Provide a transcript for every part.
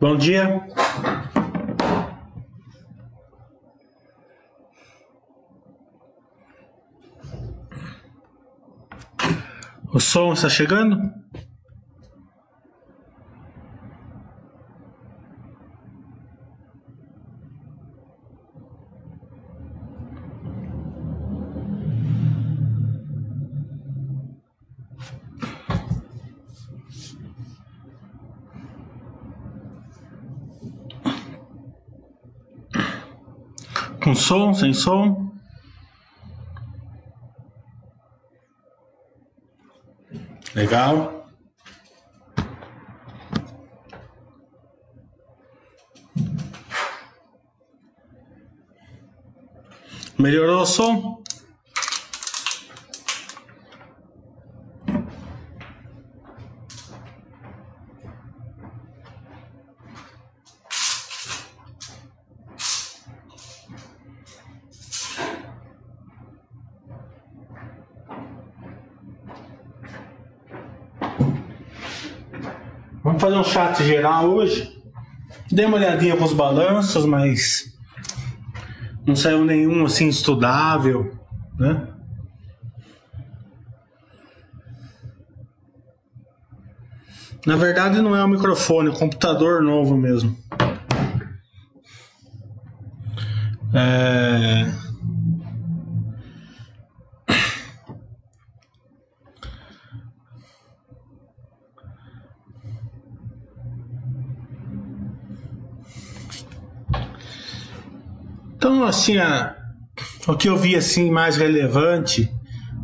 Bom dia. O som está chegando? Com som, sem som? Legal. Melhorou o som? Chat geral hoje. Dei uma olhadinha com os balanços, mas não saiu nenhum assim estudável, né? Na verdade não é um microfone, é um computador novo mesmo. É... assim, a, o que eu vi assim mais relevante,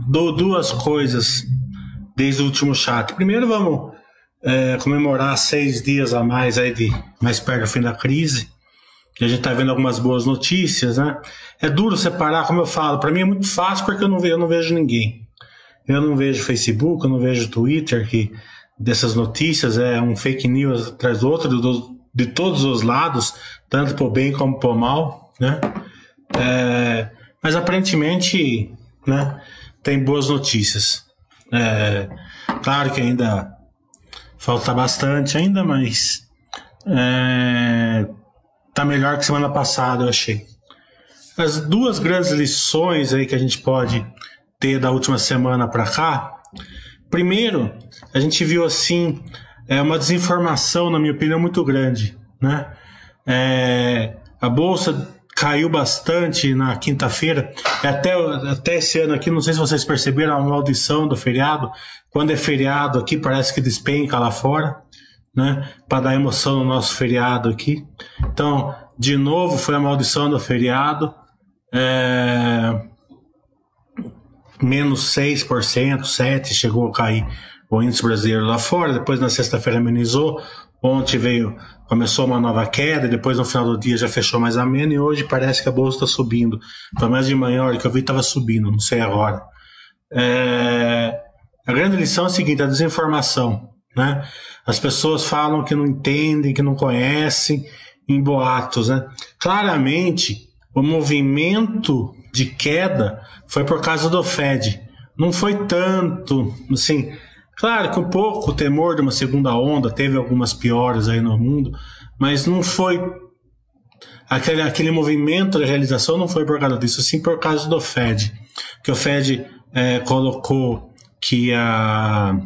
dou duas coisas desde o último chat. Primeiro, vamos é, comemorar seis dias a mais aí de mais perto do fim da crise. Que a gente está vendo algumas boas notícias, né? É duro separar, como eu falo. Para mim é muito fácil porque eu não vejo, eu não vejo ninguém. Eu não vejo Facebook, eu não vejo Twitter que dessas notícias é um fake news atrás do outro do, de todos os lados, tanto por bem como por mal né? É, mas aparentemente, né, tem boas notícias. É, claro que ainda falta bastante ainda, mas é, tá melhor que semana passada, eu achei. As duas grandes lições aí que a gente pode ter da última semana para cá. Primeiro, a gente viu assim é uma desinformação, na minha opinião, muito grande, né? É, a bolsa caiu bastante na quinta-feira. Até, até esse ano aqui, não sei se vocês perceberam a maldição do feriado. Quando é feriado aqui, parece que despenca lá fora, né? Para dar emoção no nosso feriado aqui. Então, de novo, foi a maldição do feriado. É... Menos 6%, 7% chegou a cair o índice brasileiro lá fora. Depois, na sexta-feira, amenizou. Ontem veio, começou uma nova queda, depois no final do dia já fechou mais ameno e hoje parece que a bolsa está subindo. Pelo menos de manhã, hora que eu vi, estava subindo, não sei agora. É... A grande lição é a seguinte: a desinformação. Né? As pessoas falam que não entendem, que não conhecem, em boatos. Né? Claramente, o movimento de queda foi por causa do Fed. Não foi tanto, assim, Claro, com pouco temor de uma segunda onda, teve algumas piores aí no mundo, mas não foi. Aquele, aquele movimento de realização não foi por causa disso, sim por causa do Fed. Que o Fed é, colocou que a,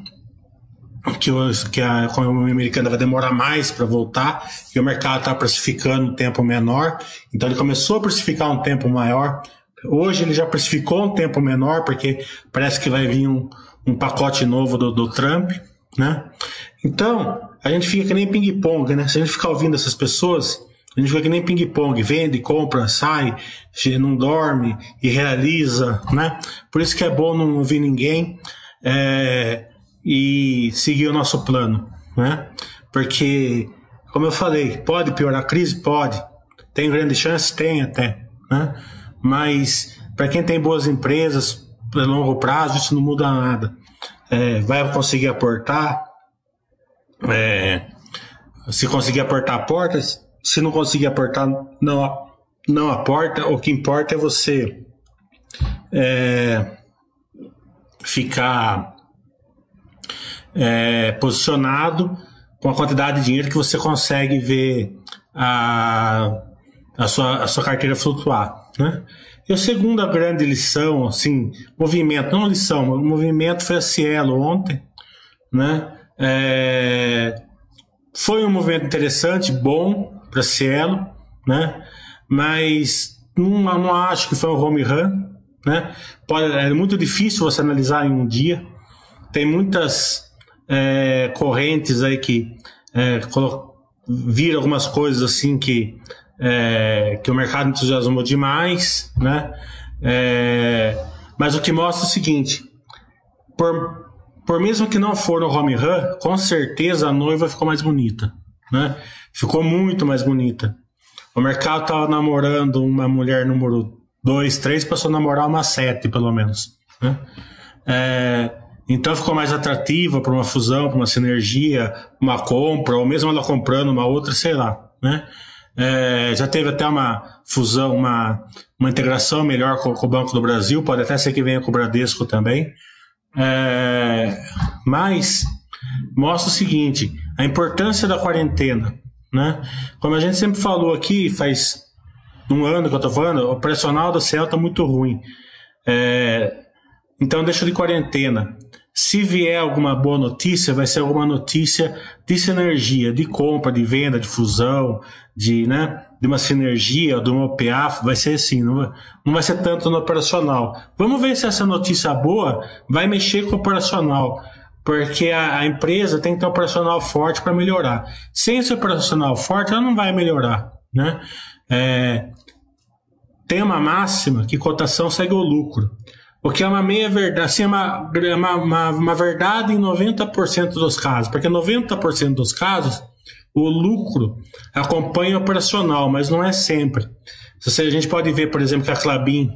que, que a economia americana vai demorar mais para voltar, e o mercado está precificando um tempo menor, então ele começou a precificar um tempo maior. Hoje ele já precificou um tempo menor, porque parece que vai vir um, um pacote novo do, do Trump, né? Então, a gente fica que nem ping-pong, né? Se a gente ficar ouvindo essas pessoas, a gente fica que nem ping-pong, vende, compra, sai, não dorme e realiza, né? Por isso que é bom não ouvir ninguém. É, e seguir o nosso plano, né? Porque, como eu falei, pode piorar a crise? Pode. Tem grande chance? Tem até, né? Mas para quem tem boas empresas, a longo prazo, isso não muda nada. É, vai conseguir aportar, é, se conseguir aportar portas, se não conseguir aportar, não, não aporta. O que importa é você é, ficar é, posicionado com a quantidade de dinheiro que você consegue ver a, a, sua, a sua carteira flutuar. Né? E a segunda grande lição, assim, movimento, não lição, o movimento foi a Cielo ontem, né? É, foi um movimento interessante, bom para Cielo, né? Mas não, não acho que foi um home run, né? Pode, é muito difícil você analisar em um dia. Tem muitas é, correntes aí que é, viram algumas coisas assim que, é, que o mercado entusiasmou demais, né? É, mas o que mostra é o seguinte: por, por mesmo que não for no home run, com certeza a noiva ficou mais bonita, né? Ficou muito mais bonita. O mercado estava namorando uma mulher número 2, 3, passou a namorar uma 7, pelo menos. Né? É, então ficou mais atrativa para uma fusão, para uma sinergia, uma compra, ou mesmo ela comprando uma outra, sei lá, né? É, já teve até uma fusão, uma, uma integração melhor com, com, o Banco do Brasil, pode até ser que venha com o Bradesco também. É, mas mostra o seguinte: a importância da quarentena. Né? Como a gente sempre falou aqui, faz um ano que eu estou falando, o operacional do céu está muito ruim. É, então deixa de quarentena. Se vier alguma boa notícia, vai ser alguma notícia de sinergia, de compra, de venda, de fusão, de, né, de uma sinergia, de uma OPA, vai ser assim, não vai, não vai ser tanto no operacional. Vamos ver se essa notícia boa vai mexer com o operacional, porque a, a empresa tem que ter um operacional forte para melhorar. Sem esse operacional forte, ela não vai melhorar, né? É, tem uma máxima que cotação segue o lucro. Que é uma meia verdade, assim, é uma, uma, uma, uma verdade em 90% dos casos, porque 90% dos casos o lucro acompanha o operacional, mas não é sempre. Se a gente pode ver, por exemplo, que a Clabin,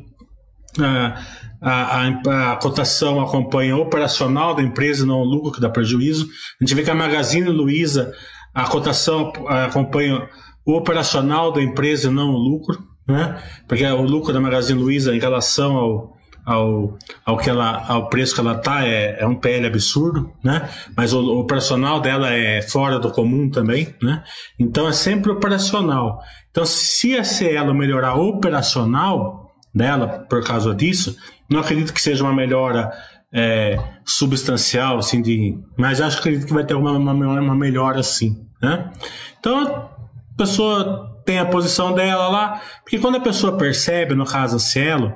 a, a, a, a, cotação acompanha o operacional da empresa, não o lucro que dá prejuízo. A gente vê que a Magazine Luiza, a cotação acompanha o operacional da empresa, não o lucro, né? Porque o lucro da Magazine Luiza em relação ao, ao, ao, que ela, ao preço que ela tá é, é um PL absurdo, né? Mas o, o operacional dela é fora do comum também, né? Então é sempre operacional. Então se a Cielo melhorar operacional dela por causa disso, não acredito que seja uma melhora é, substancial, assim, de, mas acho que acredito que vai ter uma, uma, uma melhora assim, né? Então a pessoa tem a posição dela lá, porque quando a pessoa percebe, no caso a Cielo,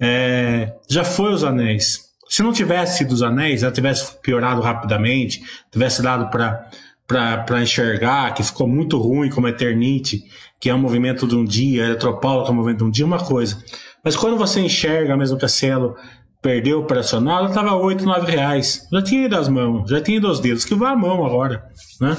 é, já foi os anéis. Se não tivesse sido os anéis, ela tivesse piorado rapidamente, tivesse dado para enxergar que ficou muito ruim como Eternite, que é um movimento de um dia, Eletropaulo, que é um movimento de um dia, uma coisa. Mas quando você enxerga mesmo que a Cielo perdeu o operacional, ela estava 8, 9 reais. Já tinha ido as mãos, já tinha ido os dedos, que vai a mão agora, né?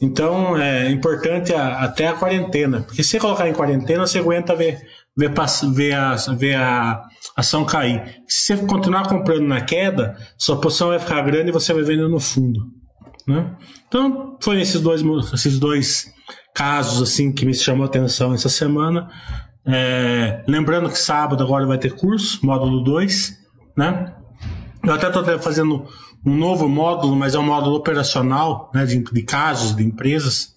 Então é importante a, até a quarentena, porque se você colocar em quarentena, você aguenta ver ver, ver, a, ver a ação cair. Se você continuar comprando na queda, sua posição vai ficar grande e você vai vender no fundo. Né? Então, foi esses dois, esses dois casos assim que me chamou a atenção essa semana. É, lembrando que sábado agora vai ter curso, módulo 2. Né? Eu até estou fazendo um novo módulo, mas é um módulo operacional né, de, de casos de empresas.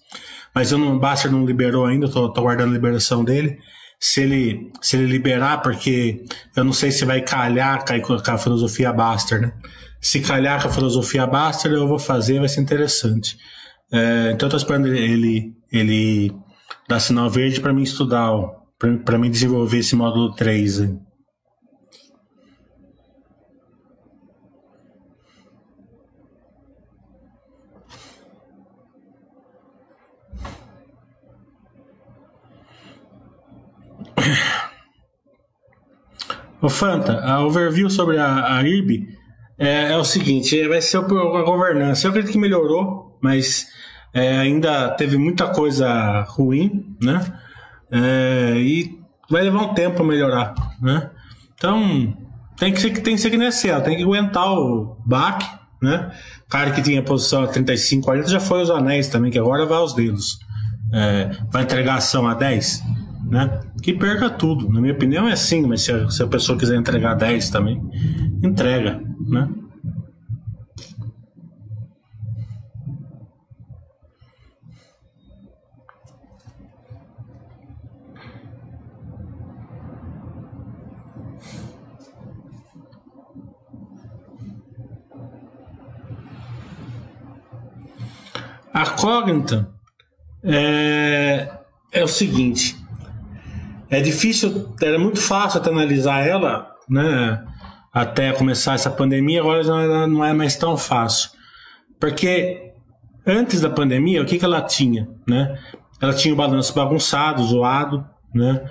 Mas eu não, o Baster não liberou ainda, estou aguardando a liberação dele se ele, se ele liberar, porque Eu não sei se vai calhar com a filosofia Baster, né? Se calhar com a filosofia Baster, eu vou fazer, vai ser interessante. É, então eu tô esperando ele, ele dar sinal verde para mim estudar, para mim desenvolver esse módulo 3. Aí. O Fanta, a overview sobre a, a IRB é, é, o seguinte: vai ser a governança. Eu acredito que melhorou, mas é, ainda teve muita coisa ruim, né? É, e vai levar um tempo a melhorar, né? Então tem que ser que tem que ser que tem que aguentar o baque, né? Cara que tinha posição a 35, 40 já foi os anéis também, que agora vai aos dedos. É, vai entregar ação a 10 né? Que perca tudo. Na minha opinião é assim, mas se a, se a pessoa quiser entregar 10 também, entrega, né? A Cognita é, é o seguinte: é difícil, era muito fácil até analisar ela, né? Até começar essa pandemia, agora já não é mais tão fácil. Porque antes da pandemia, o que, que ela tinha, né? Ela tinha o balanço bagunçado, zoado, né?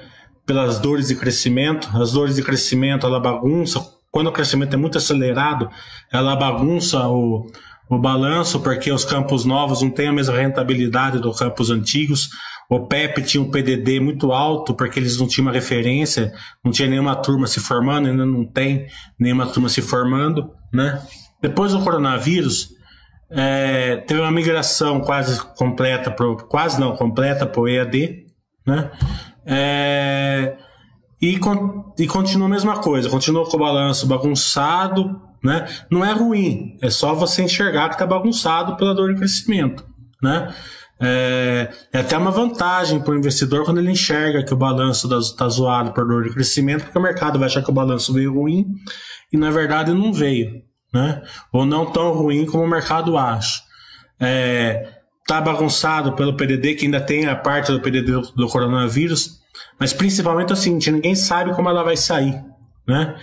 Pelas dores de crescimento. As dores de crescimento, ela bagunça. Quando o crescimento é muito acelerado, ela bagunça o, o balanço, porque os campos novos não têm a mesma rentabilidade dos campos antigos. O PEP tinha um PDD muito alto, porque eles não tinham uma referência, não tinha nenhuma turma se formando, ainda não tem nenhuma turma se formando, né? Depois do coronavírus, é, teve uma migração quase completa, pro, quase não completa para o EAD, né? É, e, e continua a mesma coisa, continua com o balanço bagunçado, né? Não é ruim, é só você enxergar que está bagunçado pela dor de crescimento, né? É, é até uma vantagem para o investidor quando ele enxerga que o balanço está zoado por dor de crescimento, porque o mercado vai achar que o balanço veio ruim e na verdade não veio, né? Ou não tão ruim como o mercado acha. É, tá bagunçado pelo PDD, que ainda tem a parte do PDD do, do coronavírus, mas principalmente seguinte, ninguém sabe como ela vai sair, né?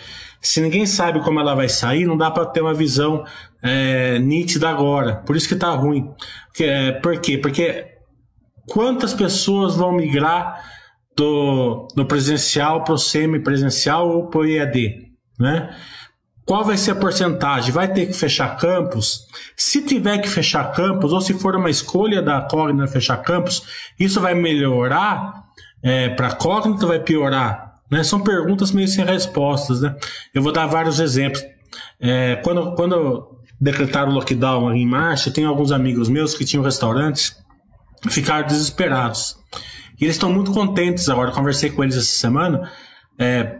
Se ninguém sabe como ela vai sair, não dá para ter uma visão é, nítida agora. Por isso que tá ruim. É, por quê? Porque quantas pessoas vão migrar do, do presencial para o semipresencial ou para o EAD? Né? Qual vai ser a porcentagem? Vai ter que fechar campus? Se tiver que fechar campus, ou se for uma escolha da Cognita fechar campus, isso vai melhorar é, para a Cognita vai piorar? Né? São perguntas meio sem respostas. Né? Eu vou dar vários exemplos. É, quando, quando decretaram o lockdown em março, tem alguns amigos meus que tinham restaurantes, ficaram desesperados. E eles estão muito contentes agora. Conversei com eles essa semana. É,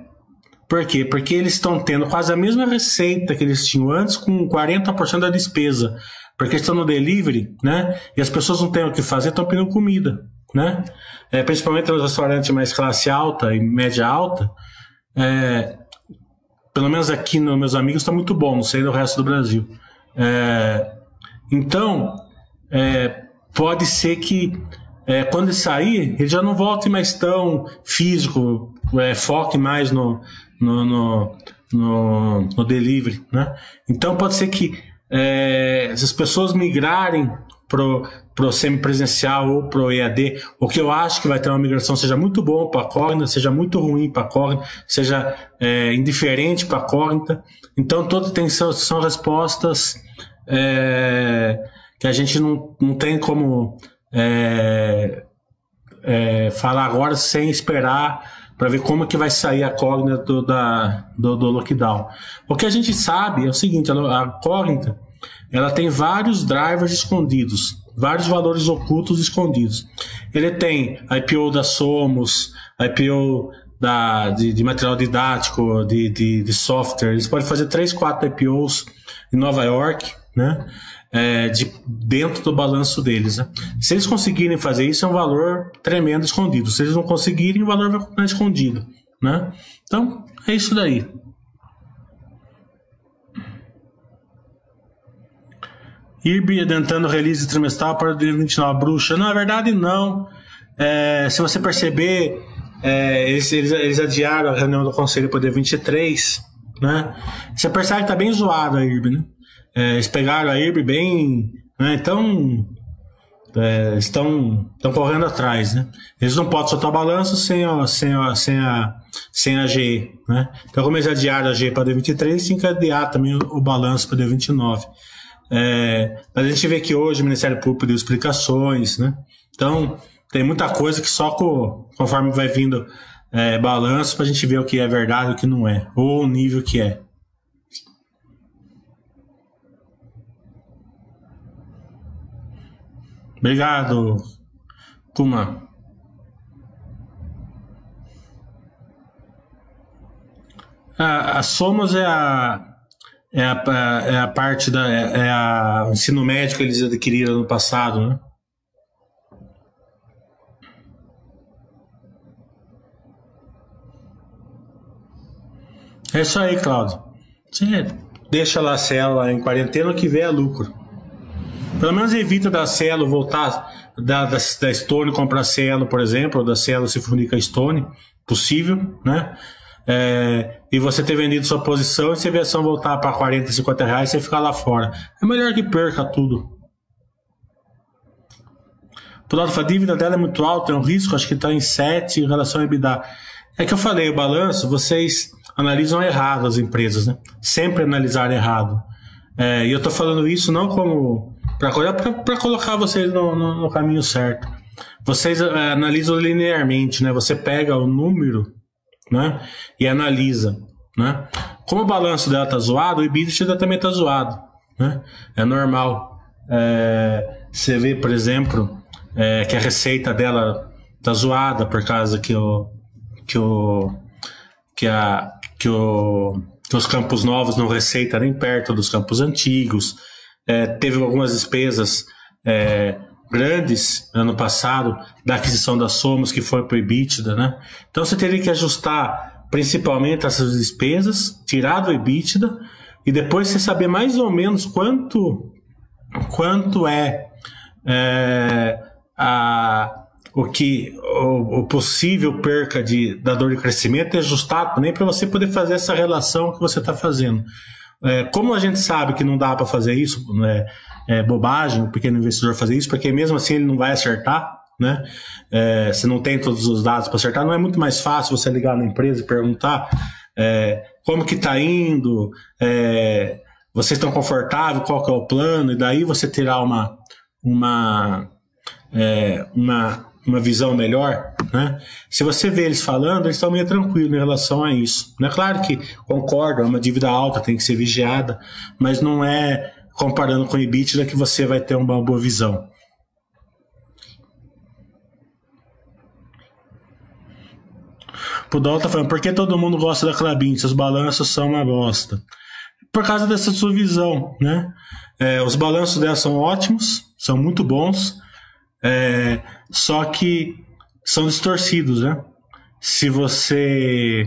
por quê? Porque eles estão tendo quase a mesma receita que eles tinham antes, com 40% da despesa. Porque estão no delivery, né? E as pessoas não têm o que fazer, estão pedindo comida né? É, principalmente nos restaurantes mais classe alta e média alta, é, pelo menos aqui nos meus amigos está muito bom, não sei do resto do Brasil. É, então, é, pode ser que é, quando ele sair, ele já não volte mais tão físico, é, foque mais no, no, no, no, no delivery, né? Então pode ser que é, essas pessoas migrarem pro, pro semipresencial ou pro EAD, o que eu acho que vai ter uma migração seja muito bom para a Cognita, seja muito ruim para a Cognita, seja é, indiferente para a Cognita. Então, todas tem, são, respostas é, que a gente não, não tem como é, é falar agora sem esperar para ver como que vai sair a Cognita do, da, do, do lockdown. O que a gente sabe é o seguinte, a Cognita ela tem vários drivers escondidos, vários valores ocultos escondidos. Ele tem IPO da Somos, IPO da, de, de material didático, de, de, de, software. Eles podem fazer três, quatro IPOs em Nova York, né? É, de, dentro do balanço deles. Né? Se eles conseguirem fazer isso, é um valor tremendo escondido. Se eles não conseguirem, o valor vai continuar escondido. né? Então, é isso daí. IRB adiantando release trimestral para 2029. Bruxa, na verdade, não. É, se você perceber, é, eles, eles, eles, adiaram a reunião do conselho para o dia 23, né? Você percebe que está bem zoado a IRB, né? É, eles pegaram a IRB bem. Né? Então, é, estão, estão correndo atrás, né? Eles não podem soltar balanço sem a, sem sem a, sem a GE, né? Então, como eles adiaram a GE para D23, tem que adiar também o, o balanço para D29. É, mas a gente vê que hoje o Ministério Público deu explicações, né? Então, tem muita coisa que só conforme vai vindo é, balanço para a gente ver o que é verdade e o que não é, ou o nível que é. Obrigado, Kuma. A, ah, a Somos é a é a, é a parte da. É, é a ensino médio que eles adquiriram no passado, né? É isso aí, Claudio. Você deixa lá a célula em quarentena que vê é lucro. Pelo menos evita da Cielo voltar da, da, da Stone comprar Cielo, por exemplo, ou da Cielo se a Stone, possível, né? É, e você ter vendido sua posição e se a ação voltar para 40, 50 reais, você ficar lá fora. É melhor que perca tudo. Por lado, a dívida dela é muito alta, é um risco, acho que está em 7 em relação ao EBITDA. É que eu falei, o balanço, vocês analisam errado as empresas, né? Sempre analisar errado. É, e eu estou falando isso não como para colocar vocês no, no, no, caminho certo. Vocês é, analisam linearmente, né? Você pega o número né? E analisa, né? Como o balanço dela tá zoado, o EBITDA também tá zoado, né? É normal. É, você vê, por exemplo, é, que a receita dela tá zoada por causa que o que o que a que o que os campos novos não receita nem perto dos campos antigos. É, teve algumas despesas é, grandes ano passado da aquisição da Somos que foi para né? Então você teria que ajustar principalmente essas despesas, tirar do EBITDA e depois você saber mais ou menos quanto quanto é, é a o que o, o, possível perca de da dor de crescimento e ajustar também para você poder fazer essa relação que você está fazendo. É, como a gente sabe que não dá para fazer isso, né, é bobagem o pequeno investidor fazer isso, porque mesmo assim ele não vai acertar, né? É, se não tem todos os dados para acertar, não é muito mais fácil você ligar na empresa e perguntar é, como que está indo, é, vocês estão confortáveis, qual que é o plano, e daí você terá uma, uma, é, uma uma visão melhor, né? Se você vê eles falando, eles estão meio tranquilos em relação a isso. É claro que concordo, é uma dívida alta, tem que ser vigiada, mas não é comparando com o EBITDA que você vai ter uma boa visão. O Dol tá falando, por que todo mundo gosta da Clabin? Seus balanços são uma bosta. Por causa dessa sua visão, né? É, os balanços dela são ótimos, são muito bons, é, só que são distorcidos, né? Se você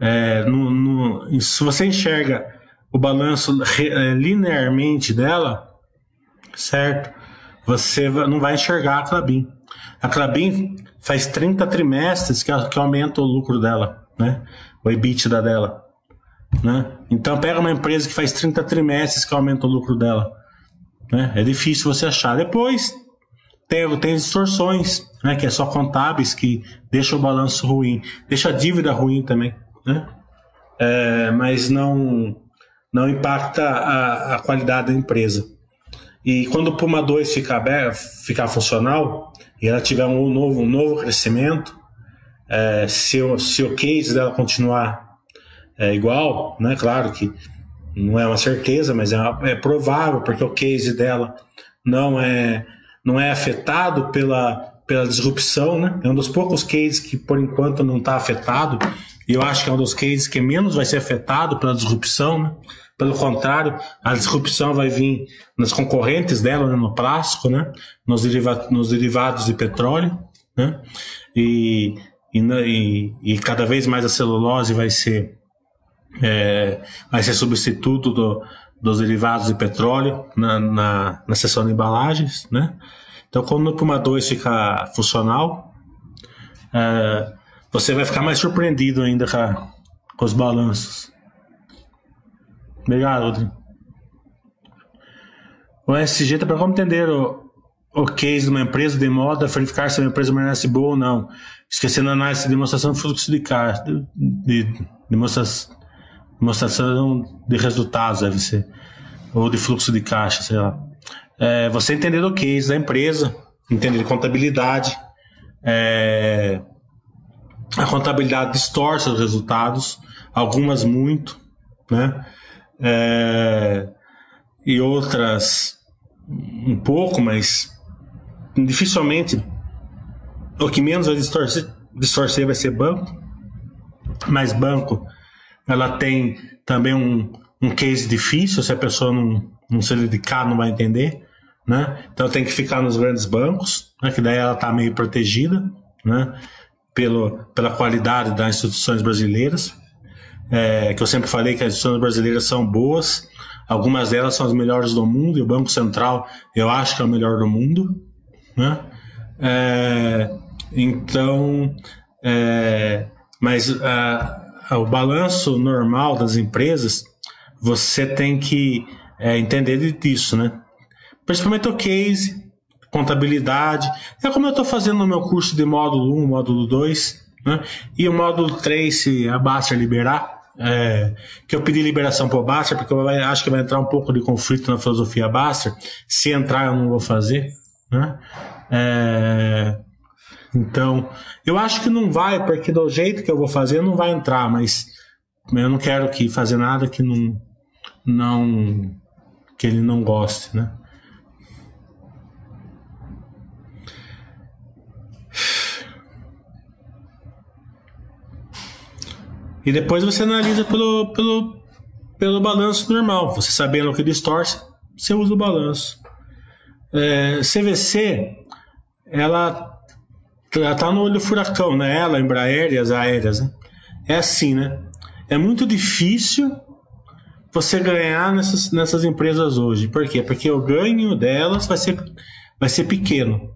é, no, no, se você enxerga o balanço é, linearmente dela, certo? Você não vai enxergar a Clabin. A Clabin faz 30 trimestres que, aumenta o lucro dela, né? O EBITDA dela. Né? Então pega uma empresa que faz 30 trimestres que aumenta o lucro dela. Né? É difícil você achar. Depois tem, tem distorções, né, que é só contábeis que deixa o balanço ruim, deixa a dívida ruim também, né? É, mas não não impacta a, a, qualidade da empresa. E quando o Puma 2 ficar, aberto, ficar funcional e ela tiver um novo, um novo crescimento, é, se, o, se o case dela continuar é, igual, né? Claro que não é uma certeza, mas é, é provável, porque o case dela não é não é afetado pela, pela disrupção, né? É um dos poucos cases que por enquanto não está afetado, e eu acho que é um dos cases que menos vai ser afetado pela disrupção, né? Pelo contrário, a disrupção vai vir nas concorrentes dela, né? no plástico, né? Nos, deriva nos derivados de petróleo, né? E, e, e, e cada vez mais a celulose vai ser, é, vai ser substituto do, dos derivados de petróleo na, na, na seção de embalagens, né? Então, quando o Puma 2 ficar funcional, é, você vai ficar mais surpreendido ainda com, com os balanços. Obrigado, Rodrigo. O SG está para como entender o, o case de uma empresa de moda, verificar se a empresa merece boa ou não. Esquecendo a análise de demonstração de fluxo de caixa, de, de, demonstração, demonstração de resultados, deve ser. Ou de fluxo de caixa, sei lá. É, você entender o case da empresa, entender contabilidade, é, a contabilidade distorce os resultados, algumas muito, né? É, e outras um pouco, mas dificilmente o que menos vai distorcer, distorcer vai ser banco, mas banco ela tem também um, um case difícil, se a pessoa não, não se dedicar não vai entender, né? Então tem que ficar nos grandes bancos, né? que daí ela está meio protegida, né? Pelo, pela qualidade das instituições brasileiras, é, que eu sempre falei que as instituições brasileiras são boas, algumas delas são as melhores do mundo, e o Banco Central eu acho que é o melhor do mundo, né? É, então, é, mas o balanço normal das empresas, você tem que é, entender disso, né? Principalmente o case, contabilidade. É como eu estou fazendo no meu curso de módulo 1, módulo 2, né? E o módulo 3, se a Baster liberar, é, que eu pedi liberação para o Baster, porque eu acho que vai entrar um pouco de conflito na filosofia Baster. Se entrar, eu não vou fazer. Né? É, então, eu acho que não vai, porque do jeito que eu vou fazer, não vai entrar, mas eu não quero que fazer nada que não, não que ele não goste, né? E depois você analisa pelo, pelo, pelo balanço normal. Você sabendo o que distorce, você usa o balanço. É, CVC, ela, ela tá no olho do furacão, né? Ela, Embraer e as aéreas. Né? É assim, né? É muito difícil você ganhar nessas, nessas empresas hoje. Por quê? Porque o ganho delas vai ser, vai ser pequeno.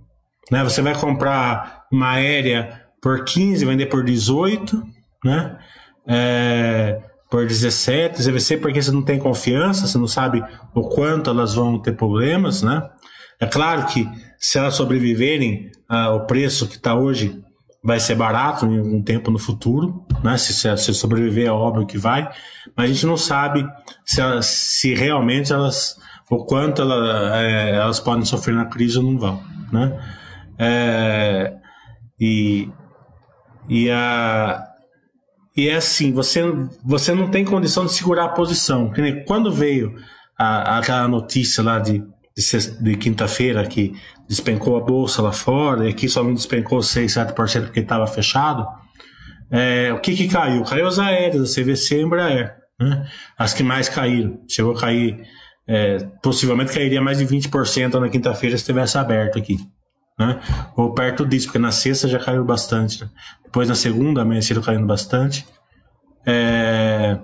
Né? Você vai comprar uma aérea por 15, vender por 18, né? É, por 17, CVC porque você não tem confiança, você não sabe o quanto elas vão ter problemas, né? É claro que se elas sobreviverem ao preço que está hoje, vai ser barato em algum tempo no futuro, né? Se, se sobreviver é óbvio que vai, mas a gente não sabe se, elas, se realmente elas, o quanto ela, é, elas podem sofrer na crise ou não vão, né? É, e, e a, e é assim, você, você não tem condição de segurar a posição. Quando veio a, aquela notícia lá de, de, de quinta-feira que despencou a bolsa lá fora, e aqui só não despencou 6, 7% porque estava fechado, é, o que, que caiu? Caiu as aéreas, a CVC e a Embraer. Né? As que mais caíram. Chegou a cair, é, possivelmente cairia mais de 20% na quinta-feira se tivesse aberto aqui. Né? Ou perto disso, porque na sexta já caiu bastante. Né? Depois na segunda amanheceram caindo bastante. É...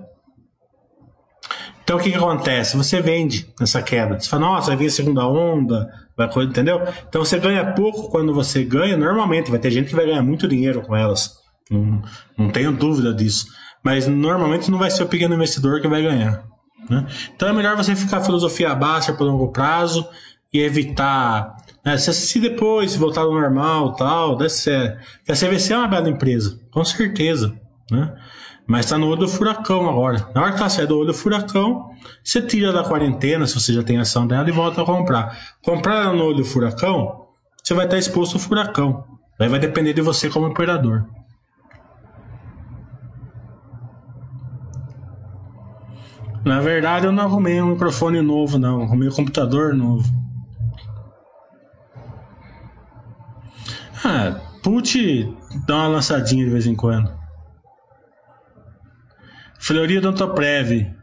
Então o que, que acontece? Você vende nessa queda. Você fala, nossa, vai vir a segunda onda, vai coisa, entendeu? Então você ganha pouco quando você ganha, normalmente, vai ter gente que vai ganhar muito dinheiro com elas. Não, não tenho dúvida disso. Mas normalmente não vai ser o pequeno investidor que vai ganhar. Né? Então é melhor você ficar filosofia baixa por longo prazo e evitar é, se, se depois voltar ao normal tal, deve ser. A CVC é uma bela empresa, com certeza. Né? Mas está no olho do furacão agora. Na hora que ela sai do olho do furacão, você tira da quarentena, se você já tem ação dela, e volta a comprar. Comprar ela no olho do furacão, você vai estar exposto ao furacão. Aí vai depender de você como operador. Na verdade, eu não arrumei um microfone novo, não. Arrumei um computador novo. Ah, put dá uma lançadinha de vez em quando. Floria Odontoprev.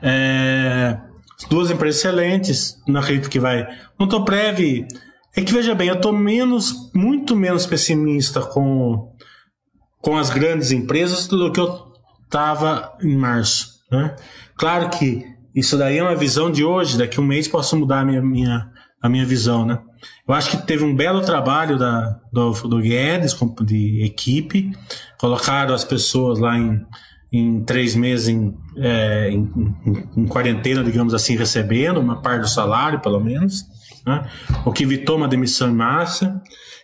É, duas empresas excelentes, não acredito que vai. Odontoprev, é que veja bem, eu estou menos, muito menos pessimista com, com as grandes empresas do que eu estava em março. Né? Claro que isso daí é uma visão de hoje, daqui a um mês posso mudar a minha, minha, a minha visão. Né? Eu acho que teve um belo trabalho da, do, do Guedes, de equipe, colocaram as pessoas lá em, em três meses em, é, em, em, em, quarentena, digamos assim, recebendo uma parte do salário, pelo menos, né? o que evitou uma demissão em massa.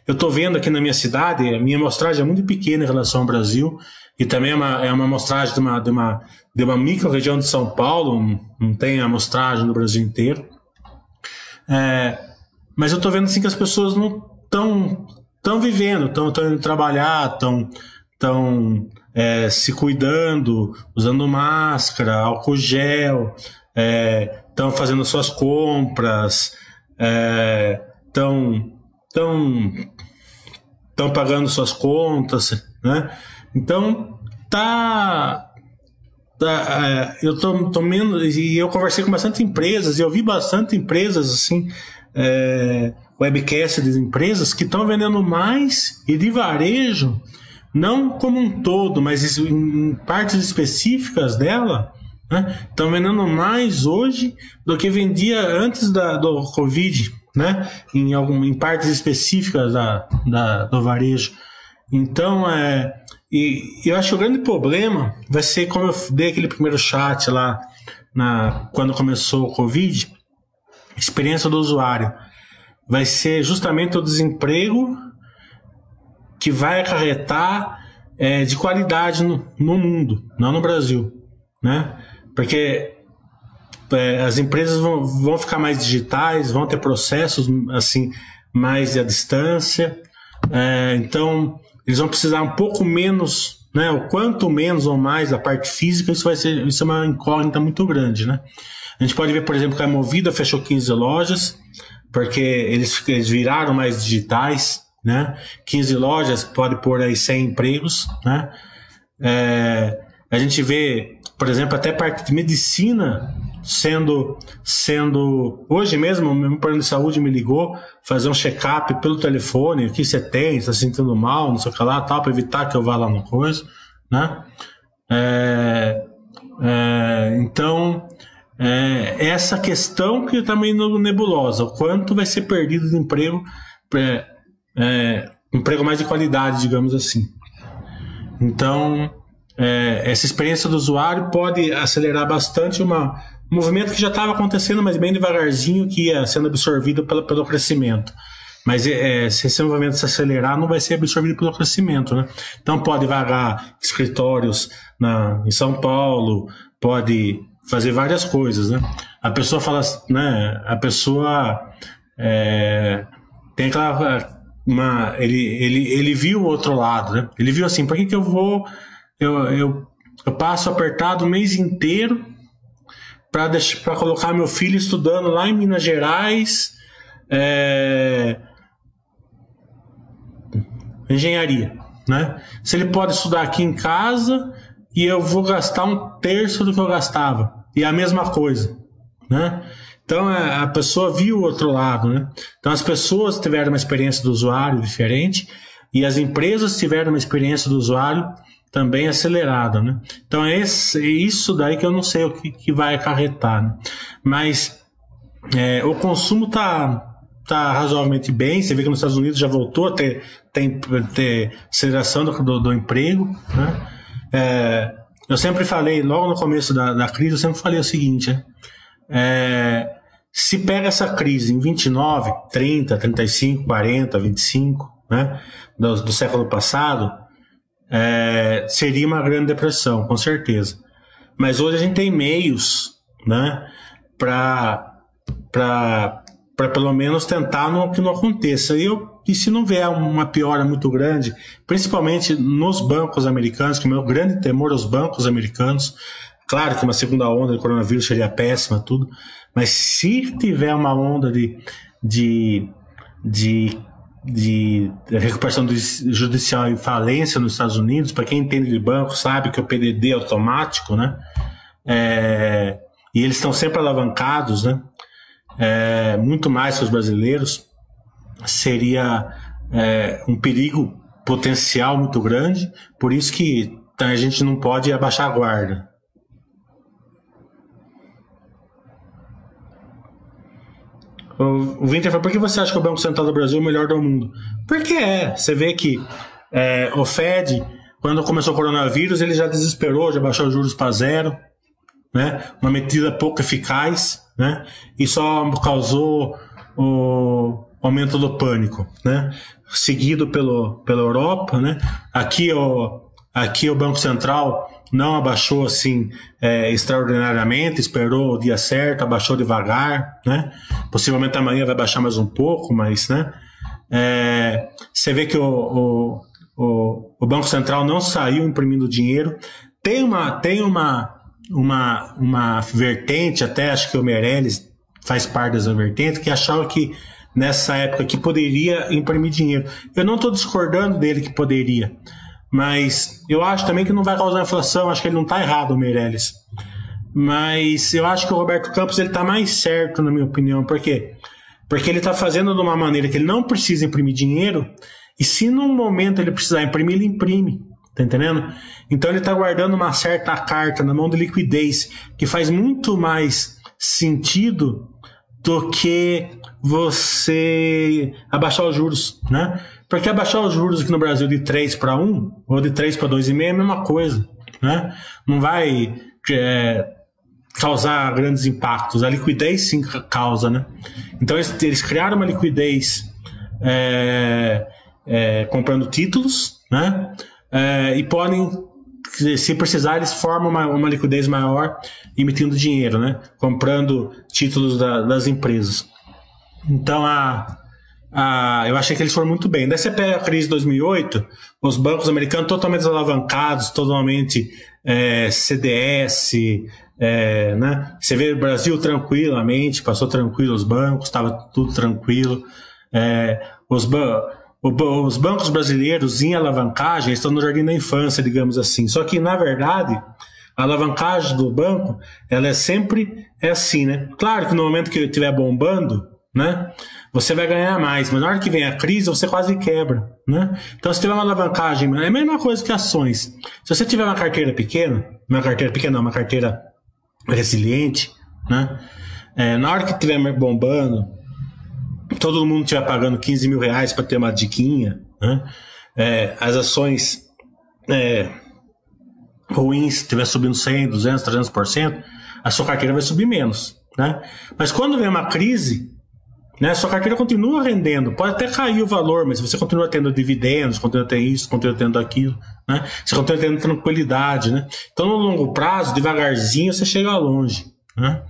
Eu estou vendo aqui na minha cidade, a minha amostragem é muito pequena em relação ao Brasil, e também é uma, é uma amostragem de uma, de uma, de uma micro-região de São Paulo, não tem amostragem no Brasil inteiro. É, mas eu estou vendo assim que as pessoas não estão tão vivendo, estão indo trabalhar, estão tão, é, se cuidando, usando máscara, álcool gel, estão é, fazendo suas compras, estão é, tão, estão pagando suas contas, né? Então tá, tá é, eu tô, tô menos e eu conversei com bastante empresas e eu vi bastante empresas assim é, webcast de empresas que estão vendendo mais e de varejo não como um todo, mas em partes específicas dela, estão né, vendendo mais hoje do que vendia antes da, do Covid né? Em, algum, em partes específicas da, da, do varejo. Então, é, e eu acho que o grande problema vai ser como eu dei aquele primeiro chat lá na, quando começou o Covid, experiência do usuário. Vai ser justamente o desemprego que vai acarretar é, de qualidade no, no mundo, não no Brasil, né? Porque é, as empresas vão, vão ficar mais digitais, vão ter processos assim mais à distância. É, então, eles vão precisar um pouco menos, né? O quanto menos ou mais da parte física, isso vai ser isso é uma incógnita muito grande, né? A gente pode ver, por exemplo, que a Movida fechou 15 lojas, porque eles, eles viraram mais digitais, né? 15 lojas pode pôr aí 100 empregos, né? É, a gente vê, por exemplo, até parte de medicina sendo sendo hoje mesmo o meu plano de saúde me ligou fazer um check-up pelo telefone o que você tem está se sentindo mal não sei o que lá tal para evitar que eu vá lá no coisa né é, é, então é, essa questão que está meio nebulosa o quanto vai ser perdido de emprego é, é, emprego mais de qualidade digamos assim então é, essa experiência do usuário pode acelerar bastante uma um movimento que já estava acontecendo, mas bem devagarzinho, que ia sendo absorvido pelo, pelo crescimento. Mas é, é, se esse movimento se acelerar, não vai ser absorvido pelo crescimento. Né? Então pode vagar escritórios na, em São Paulo, pode fazer várias coisas. Né? A pessoa fala, né? A pessoa é, tem aquela. Uma, ele, ele, ele viu o outro lado, né? Ele viu assim, por que, que eu vou. Eu, eu, eu passo apertado o mês inteiro para colocar meu filho estudando lá em Minas Gerais é, engenharia, né? Se ele pode estudar aqui em casa e eu vou gastar um terço do que eu gastava e a mesma coisa, né? Então é, a pessoa viu o outro lado, né? Então as pessoas tiveram uma experiência do usuário diferente e as empresas tiveram uma experiência do usuário também acelerada, né? Então é é isso daí que eu não sei o que, que vai acarretar, né? mas é, o consumo tá tá razoavelmente bem. Você vê que nos Estados Unidos já voltou a ter, ter, ter aceleração do, do, do emprego, né? É, eu sempre falei, logo no começo da, da crise, eu sempre falei o seguinte, né? é, se pega essa crise em 29, 30, 35, 40, 25, né, do, do século passado, é, seria uma grande depressão, com certeza. Mas hoje a gente tem meios, né, para pelo menos tentar no, que não aconteça. E, eu, e se não vier uma piora muito grande, principalmente nos bancos americanos, que o meu grande temor aos bancos americanos, claro que uma segunda onda de coronavírus seria péssima, tudo, mas se tiver uma onda de, de, de de recuperação judicial em falência nos Estados Unidos, para quem entende de banco sabe que o PDD é automático, né? É, e eles estão sempre alavancados, né? É, muito mais que os brasileiros, seria é, um perigo potencial muito grande, por isso que a gente não pode abaixar a guarda. O Winter falou, por que você acha que o Banco Central do Brasil é o melhor do mundo? Porque é. Você vê que é, o Fed, quando começou o coronavírus, ele já desesperou, já baixou os juros para zero, né? uma medida pouco eficaz, né? e só causou o aumento do pânico. Né? Seguido pelo, pela Europa. Né? Aqui, o, aqui o Banco Central não abaixou assim é, extraordinariamente, esperou o dia certo, abaixou devagar, né? Possivelmente amanhã vai baixar mais um pouco, mas, né? É, você vê que o, o, o, o, Banco Central não saiu imprimindo dinheiro. Tem uma, tem uma, uma, uma vertente, até acho que o Meirelles faz parte dessa vertente, que achava que nessa época que poderia imprimir dinheiro. Eu não estou discordando dele que poderia, mas eu acho também que não vai causar inflação, acho que ele não está errado, o Meirelles. Mas eu acho que o Roberto Campos ele está mais certo, na minha opinião. Por quê? Porque ele está fazendo de uma maneira que ele não precisa imprimir dinheiro, e se num momento ele precisar imprimir, ele imprime. Tá entendendo? Então ele está guardando uma certa carta na mão de liquidez, que faz muito mais sentido do que você abaixar os juros, né? Porque abaixar os juros aqui no Brasil de 3 para 1 ou de 3 para 2,5 é a mesma coisa. Né? Não vai é, causar grandes impactos. A liquidez sim causa. Né? Então eles, eles criaram uma liquidez é, é, comprando títulos né? É, e podem, se precisar, eles formam uma, uma liquidez maior emitindo dinheiro, né? comprando títulos da, das empresas. Então a eu achei que eles foram muito bem. Daí você pega a crise de 2008, os bancos americanos totalmente alavancados, totalmente é, CDS, é, né? Você vê o Brasil tranquilamente, passou tranquilo os bancos, estava tudo tranquilo. É, os, os bancos brasileiros em alavancagem estão no jardim da infância, digamos assim. Só que, na verdade, a alavancagem do banco, ela é sempre é assim, né? Claro que no momento que ele estiver bombando, né? Você vai ganhar mais, mas na hora que vem a crise, você quase quebra, né? Então, se tiver uma alavancagem, é a mesma coisa que ações. Se você tiver uma carteira pequena, uma carteira pequena, uma carteira resiliente, né? É, na hora que estiver bombando, todo mundo estiver pagando 15 mil reais para ter uma diquinha, né? É, as ações é, ruins estiver subindo 100, 200, 300%, a sua carteira vai subir menos, né? Mas quando vem uma crise, né? Sua carteira continua rendendo, pode até cair o valor, mas você continua tendo dividendos, continua tendo isso, continua tendo aquilo, né? Você continua tendo tranquilidade, né? Então, no longo prazo, devagarzinho, você chega longe, né?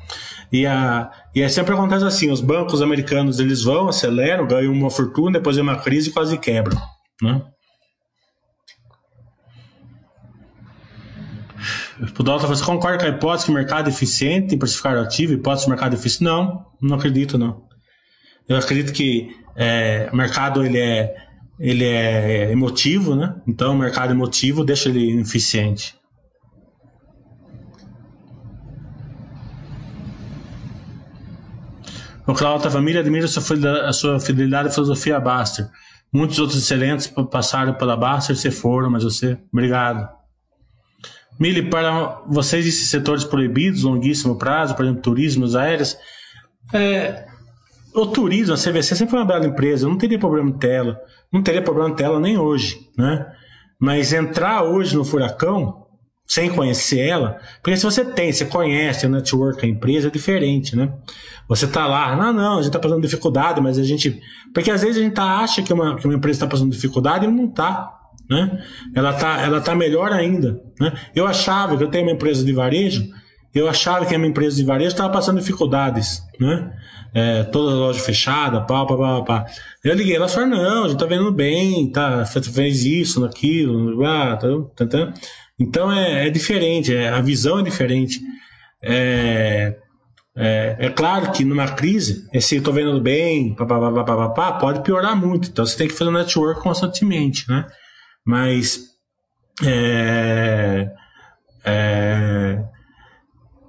E, a, e é sempre acontece assim, os bancos americanos, eles vão, aceleram, ganham uma fortuna, depois vem uma crise e quase quebram, né? Pudolta, você concorda com a hipótese que o mercado é eficiente em precificar ativo, hipótese do mercado é eficiente? Não, não acredito, não. Eu acredito que é, o mercado ele é, ele é emotivo, né? Então o mercado emotivo deixa ele eficiente. O Cláudio Família admira a sua, fidelidade à filosofia Baster. Muitos outros excelentes passaram pela Baster se foram, mas você. Obrigado. Mili, para vocês esses setores proibidos, longuíssimo prazo, por exemplo, turismo, aéreos, é, o turismo, a CVC sempre foi uma bela empresa, eu não teria problema tela, não teria problema tela nem hoje, né? Mas entrar hoje no furacão, sem conhecer ela, porque se você tem, você conhece o network, a empresa, é diferente, né? Você tá lá, não, não, a gente tá passando dificuldade, mas a gente. Porque às vezes a gente tá, acha que uma, que uma empresa está passando dificuldade e não tá. Né? Ela tá, ela tá melhor ainda. Né? Eu achava que eu tenho uma empresa de varejo, eu achava que a minha empresa de varejo estava passando dificuldades, né? é, toda a loja fechada, pá, pá, pá, pá. Eu liguei, ela falou, não, a gente tá vendo bem, tá, fez isso, naquilo, ah, tá, tá, tá. Então é, é diferente, é, a visão é diferente. É, é, é, claro que numa crise, esse eu tô vendo bem, pá, pá, pá, pá, pá, pá, pode piorar muito. Então você tem que fazer um network constantemente, né? Mas é, é,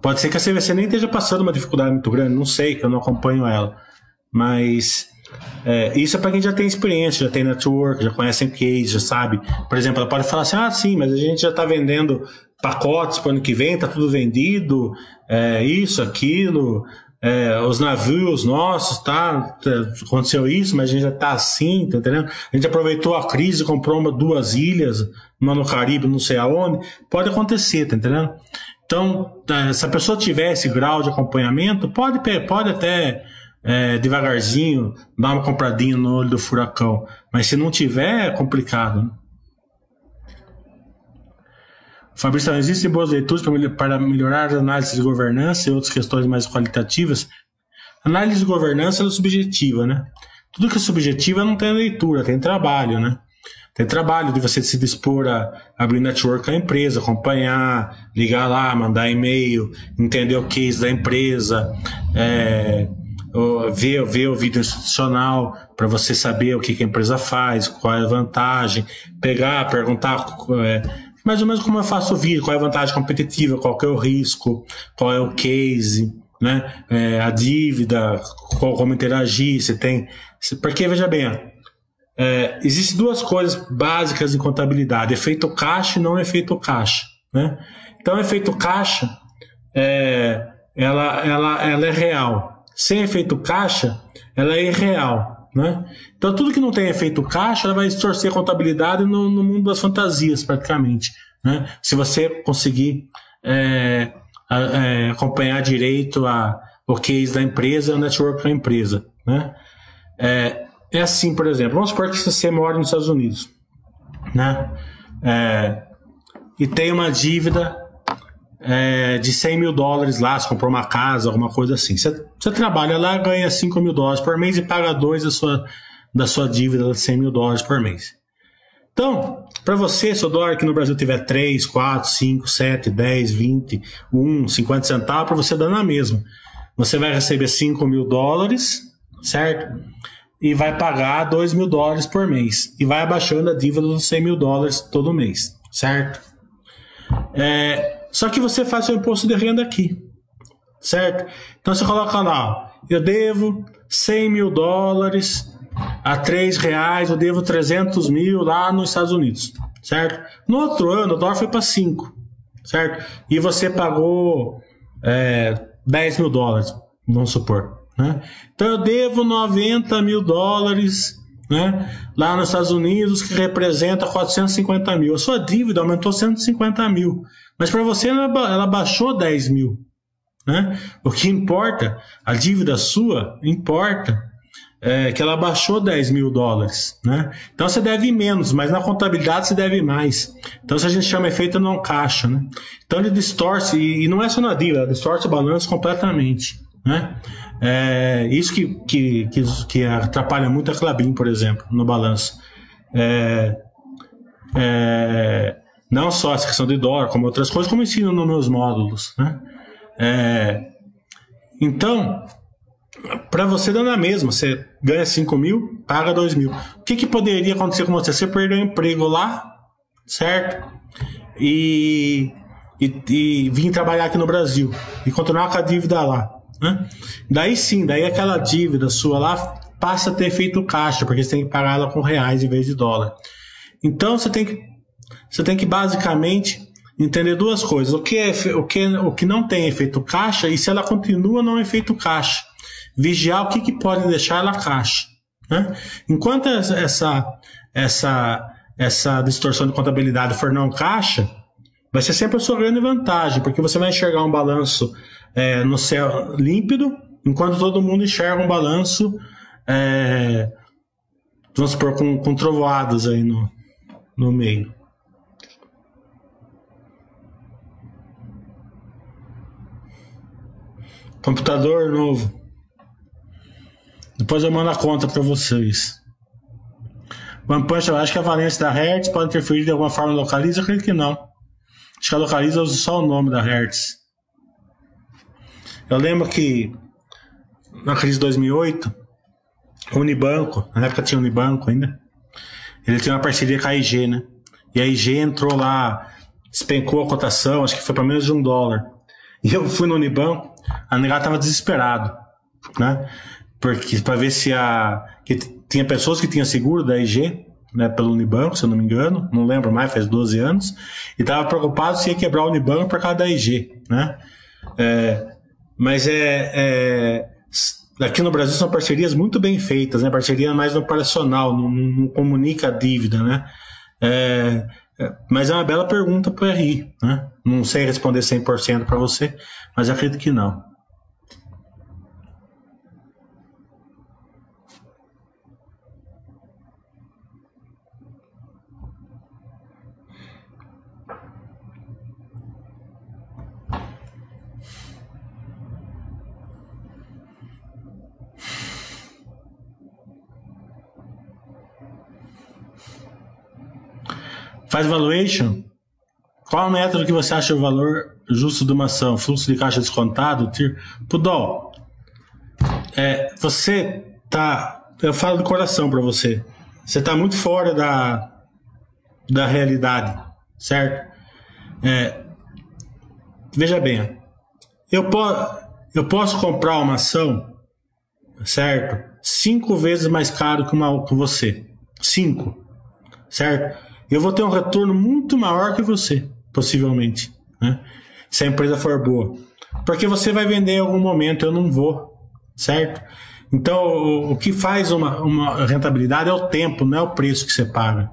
Pode ser que a CVC nem esteja passando uma dificuldade muito grande, não sei, que eu não acompanho ela. Mas É, isso é para quem já tem experiência, já tem network, já conhece case, já sabe. Por exemplo, ela pode falar assim: ah, sim, mas a gente já está vendendo pacotes para o ano que vem, está tudo vendido, é, isso, aquilo, é, os navios nossos, tá? Aconteceu isso, mas a gente já está assim, tá entendendo? A gente aproveitou a crise, comprou uma, duas ilhas, uma no Caribe, não sei aonde. Pode acontecer, tá entendendo? Então, tá, se a pessoa tiver esse grau de acompanhamento, pode, pode até é, devagarzinho dar uma compradinha no olho do furacão. Mas se não tiver, é complicado. Né? Fabrício, existem boas leituras para melhorar as análises de governança e outras questões mais qualitativas? Análise de governança é subjetiva, né? Tudo que é subjetiva não tem leitura, tem trabalho, né? Tem trabalho de você se dispor a abrir network com a empresa, acompanhar, ligar lá, mandar e-mail, entender o case da empresa, é, ver, ver o vídeo institucional para você saber o que, que, a empresa faz, qual é a vantagem, pegar, perguntar é, mais ou menos como eu faço o vídeo, qual é a vantagem competitiva, qual é o risco, qual é o case, né? É, a dívida, qual, como interagir, se tem. Se, porque, veja bem, é, existem duas coisas básicas em contabilidade: efeito caixa e não efeito caixa. Né? Então, efeito caixa é, ela, ela, ela é real. Sem efeito caixa, ela é irreal. Né? Então, tudo que não tem efeito caixa, ela vai distorcer a contabilidade no, no mundo das fantasias, praticamente. Né? Se você conseguir é, é, acompanhar direito a, o case da empresa, o network da empresa. Né? É, é assim, por exemplo, vamos supor que você mora nos Estados Unidos né? É, e tem uma dívida é, de 100 mil dólares lá, se comprou uma casa, alguma coisa assim. Você, você trabalha lá, ganha 5 mil dólares por mês e paga dois da sua, da sua dívida de 100 mil dólares por mês. Então, para você, se o dólar aqui no Brasil tiver 3, 4, 5, 7, 10, 20, 1, 50 centavos, para você dar na mesma. Você vai receber 5 mil dólares, certo? E vai pagar 2 mil dólares por mês. E vai abaixando a dívida dos 100 mil dólares todo mês, certo? É, só que você faz seu imposto de renda aqui, certo? Então você coloca lá, eu devo 100 mil dólares a 3 reais, eu devo 300 mil lá nos Estados Unidos, certo? No outro ano, o dólar foi para 5, certo? E você pagou é, 10 mil dólares, vamos supor. Né? Então eu devo 90 mil dólares né? lá nos Estados Unidos, que representa 450 mil. A sua dívida aumentou 150 mil. Mas para você ela, ela baixou 10 mil. Né? O que importa, a dívida sua importa é, que ela baixou 10 mil dólares. Né? Então você deve menos, mas na contabilidade você deve mais. Então isso a gente chama efeito não caixa. Né? Então ele distorce, e, não é só na dívida, distorce o balanço completamente. Né? É, isso que, que, que, que, atrapalha muito a Clabin, por exemplo, no balanço. É, é, não só essa questão de dólar, como outras coisas, como ensino nos meus módulos. Né? É, então, para você dá na mesma, você ganha 5 mil, paga 2 mil. O que, que poderia acontecer com você? Você perdeu o emprego lá, certo? E, e, e trabalhar aqui no Brasil e continuar com a dívida lá. Né? Daí sim, daí aquela dívida sua lá passa a ter feito caixa, porque você tem que pagar ela com reais em vez de dólar. Então você tem que você tem que basicamente entender duas coisas: o que, é, o que, o que não tem efeito caixa e se ela continua não efeito caixa. Vigiar o que, que pode deixar ela caixa. Né? Enquanto essa, essa, essa distorção de contabilidade for não caixa, vai ser sempre a sua grande vantagem, porque você vai enxergar um balanço é, no céu límpido, enquanto todo mundo enxerga um balanço, é, vamos supor, com, com trovoadas aí no, no meio. Computador novo. Depois eu mando a conta para vocês. One Punch, eu acho que a valência da Hertz pode interferir de alguma forma localiza? Eu acredito que não. Acho que a localiza só o nome da Hertz. Eu lembro que na crise de 2008, o Unibanco, na época tinha Unibanco ainda, ele tinha uma parceria com a IG, né? E a IG entrou lá, despencou a cotação, acho que foi para menos de um dólar. E eu fui no Unibanco, a negada tava desesperado, né? porque para ver se a que tinha pessoas que tinham seguro da IG, né, pelo Unibanco, se eu não me engano, não lembro mais, faz 12 anos, e estava preocupado se ia quebrar o Unibanco por causa da IG, né? É, mas é, é, aqui no Brasil são parcerias muito bem feitas, né? Parceria mais no operacional, não, não comunica a dívida, né? É, é mas é uma bela pergunta para RI, né? Não sei responder 100% para você, mas acredito que não. Faz valuation? Qual o método que você acha o valor justo de uma ação? Fluxo de caixa descontado? Tir... Pudol, é, você tá. Eu falo do coração para você. Você tá muito fora da, da realidade, certo? É, veja bem, eu, po eu posso comprar uma ação, certo? Cinco vezes mais caro que, uma, que você. Cinco, certo? Eu vou ter um retorno muito maior que você, possivelmente, né? Se a empresa for boa. Porque você vai vender em algum momento, eu não vou, certo? Então, o, o que faz uma, uma rentabilidade é o tempo, não é o preço que você paga.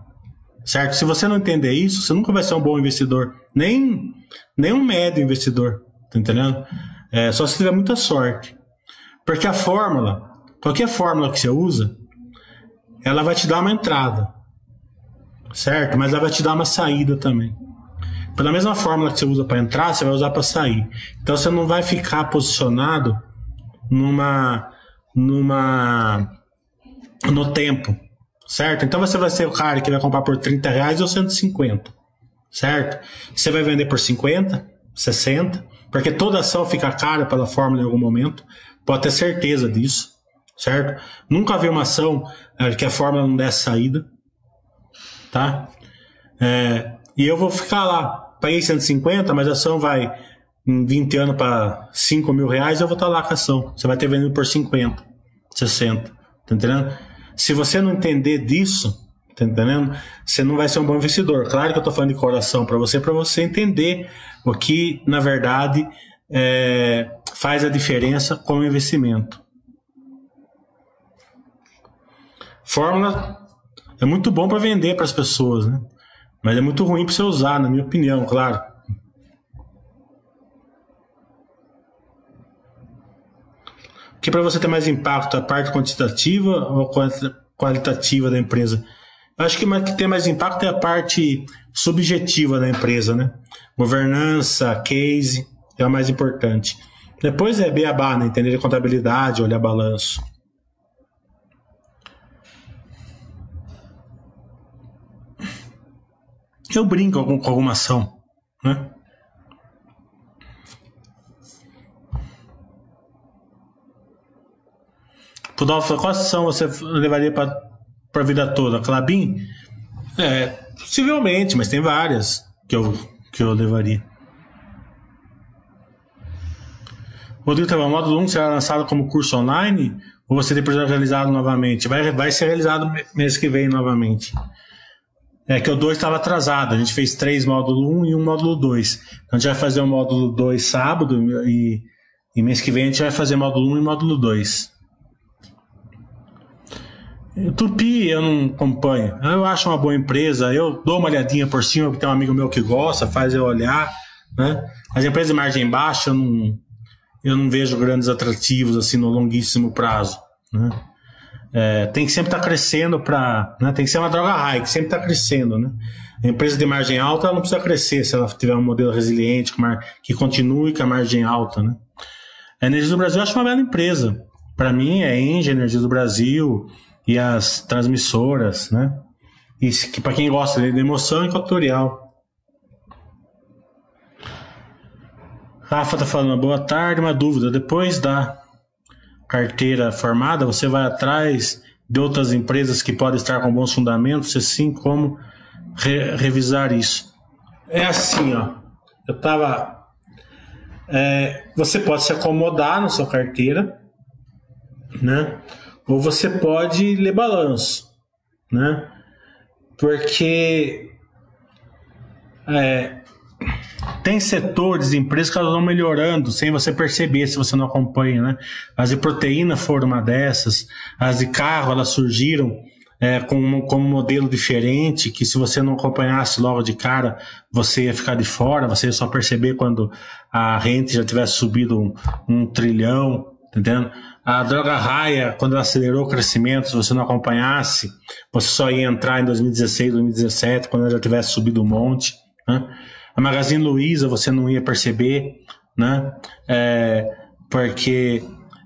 Certo? Se você não entender isso, você nunca vai ser um bom investidor. Nem, nem um médio investidor. Tá entendendo? É, só se tiver muita sorte. Porque a fórmula, qualquer fórmula que você usa, ela vai te dar uma entrada certo? Mas ela vai te dar uma saída também. Pela mesma fórmula que você usa para entrar, você vai usar para sair. Então você não vai ficar posicionado numa numa no tempo, certo? Então você vai ser o cara que vai comprar por 30 reais ou 150, certo? Você vai vender por 50, 60, porque toda ação fica cara pela fórmula em algum momento, pode ter certeza disso, certo? Nunca vi uma ação eh, que a fórmula não desse saída, tá? É, e eu vou ficar lá. Paguei 150, mas a ação vai em 20 anos para 5 mil reais, eu vou estar tá lá com a ação. Você vai ter vendido por 50, 60. Tá entendendo? Se você não entender disso, tá entendendo? Você não vai ser um bom investidor. Claro que eu estou falando de coração para você, para você entender o que, na verdade, é, faz a diferença com o investimento. Fórmula é muito bom para vender para as pessoas, né? Mas é muito ruim para você usar, na minha opinião, claro. Que para você ter mais impacto, a parte quantitativa ou qualitativa da empresa? Eu acho que que tem mais impacto é a parte subjetiva da empresa, né? Governança, case, é o mais importante. Depois é beabá, né? Entender a contabilidade, olhar balanço. Eu brinco com, alguma ação, né? Pudolfo, qual ação você levaria para a vida toda? Clabin? É, possivelmente, mas tem várias que eu, que eu levaria. Rodrigo o módulo 1 será lançado como curso online ou você depois realizado novamente? Vai, vai ser realizado mês que vem novamente. É que o 2 estava atrasado. A gente fez três módulo 1 um e um módulo 2. Então a gente vai fazer o módulo 2 sábado e, e mês que vem a gente vai fazer módulo 1 um e módulo 2. Tupi eu não acompanho. Eu acho uma boa empresa. Eu dou uma olhadinha por cima, porque tem um amigo meu que gosta, faz eu olhar. Né? As empresas de margem baixa eu não, eu não vejo grandes atrativos assim no longuíssimo prazo. Né? É, tem que sempre estar tá crescendo para. Né, tem que ser uma droga high, que sempre está crescendo. Né? A empresa de margem alta ela não precisa crescer se ela tiver um modelo resiliente, que continue com a margem alta. Né? A Energia do Brasil eu acho uma bela empresa. Para mim, é Engie, Energia do Brasil e as transmissoras, né? Que para quem gosta de emoção equatorial. Rafa tá falando, boa tarde, uma dúvida. Depois da carteira formada, você vai atrás de outras empresas que podem estar com bons fundamentos, assim como re revisar isso. É assim, ó. Eu tava. É, você pode se acomodar na sua carteira, né? Ou você pode ler balanço, né? Porque é, tem setores, empresas que elas vão melhorando sem você perceber se você não acompanha, né? As de proteína foram uma dessas, as de carro elas surgiram é, com, um, com um modelo diferente, que se você não acompanhasse logo de cara, você ia ficar de fora, você ia só perceber quando a rente já tivesse subido um, um trilhão, tá entendendo? A droga raia, quando acelerou o crescimento, se você não acompanhasse, você só ia entrar em 2016, 2017, quando ela já tivesse subido um monte. Né? A Magazine Luiza você não ia perceber, né? É, porque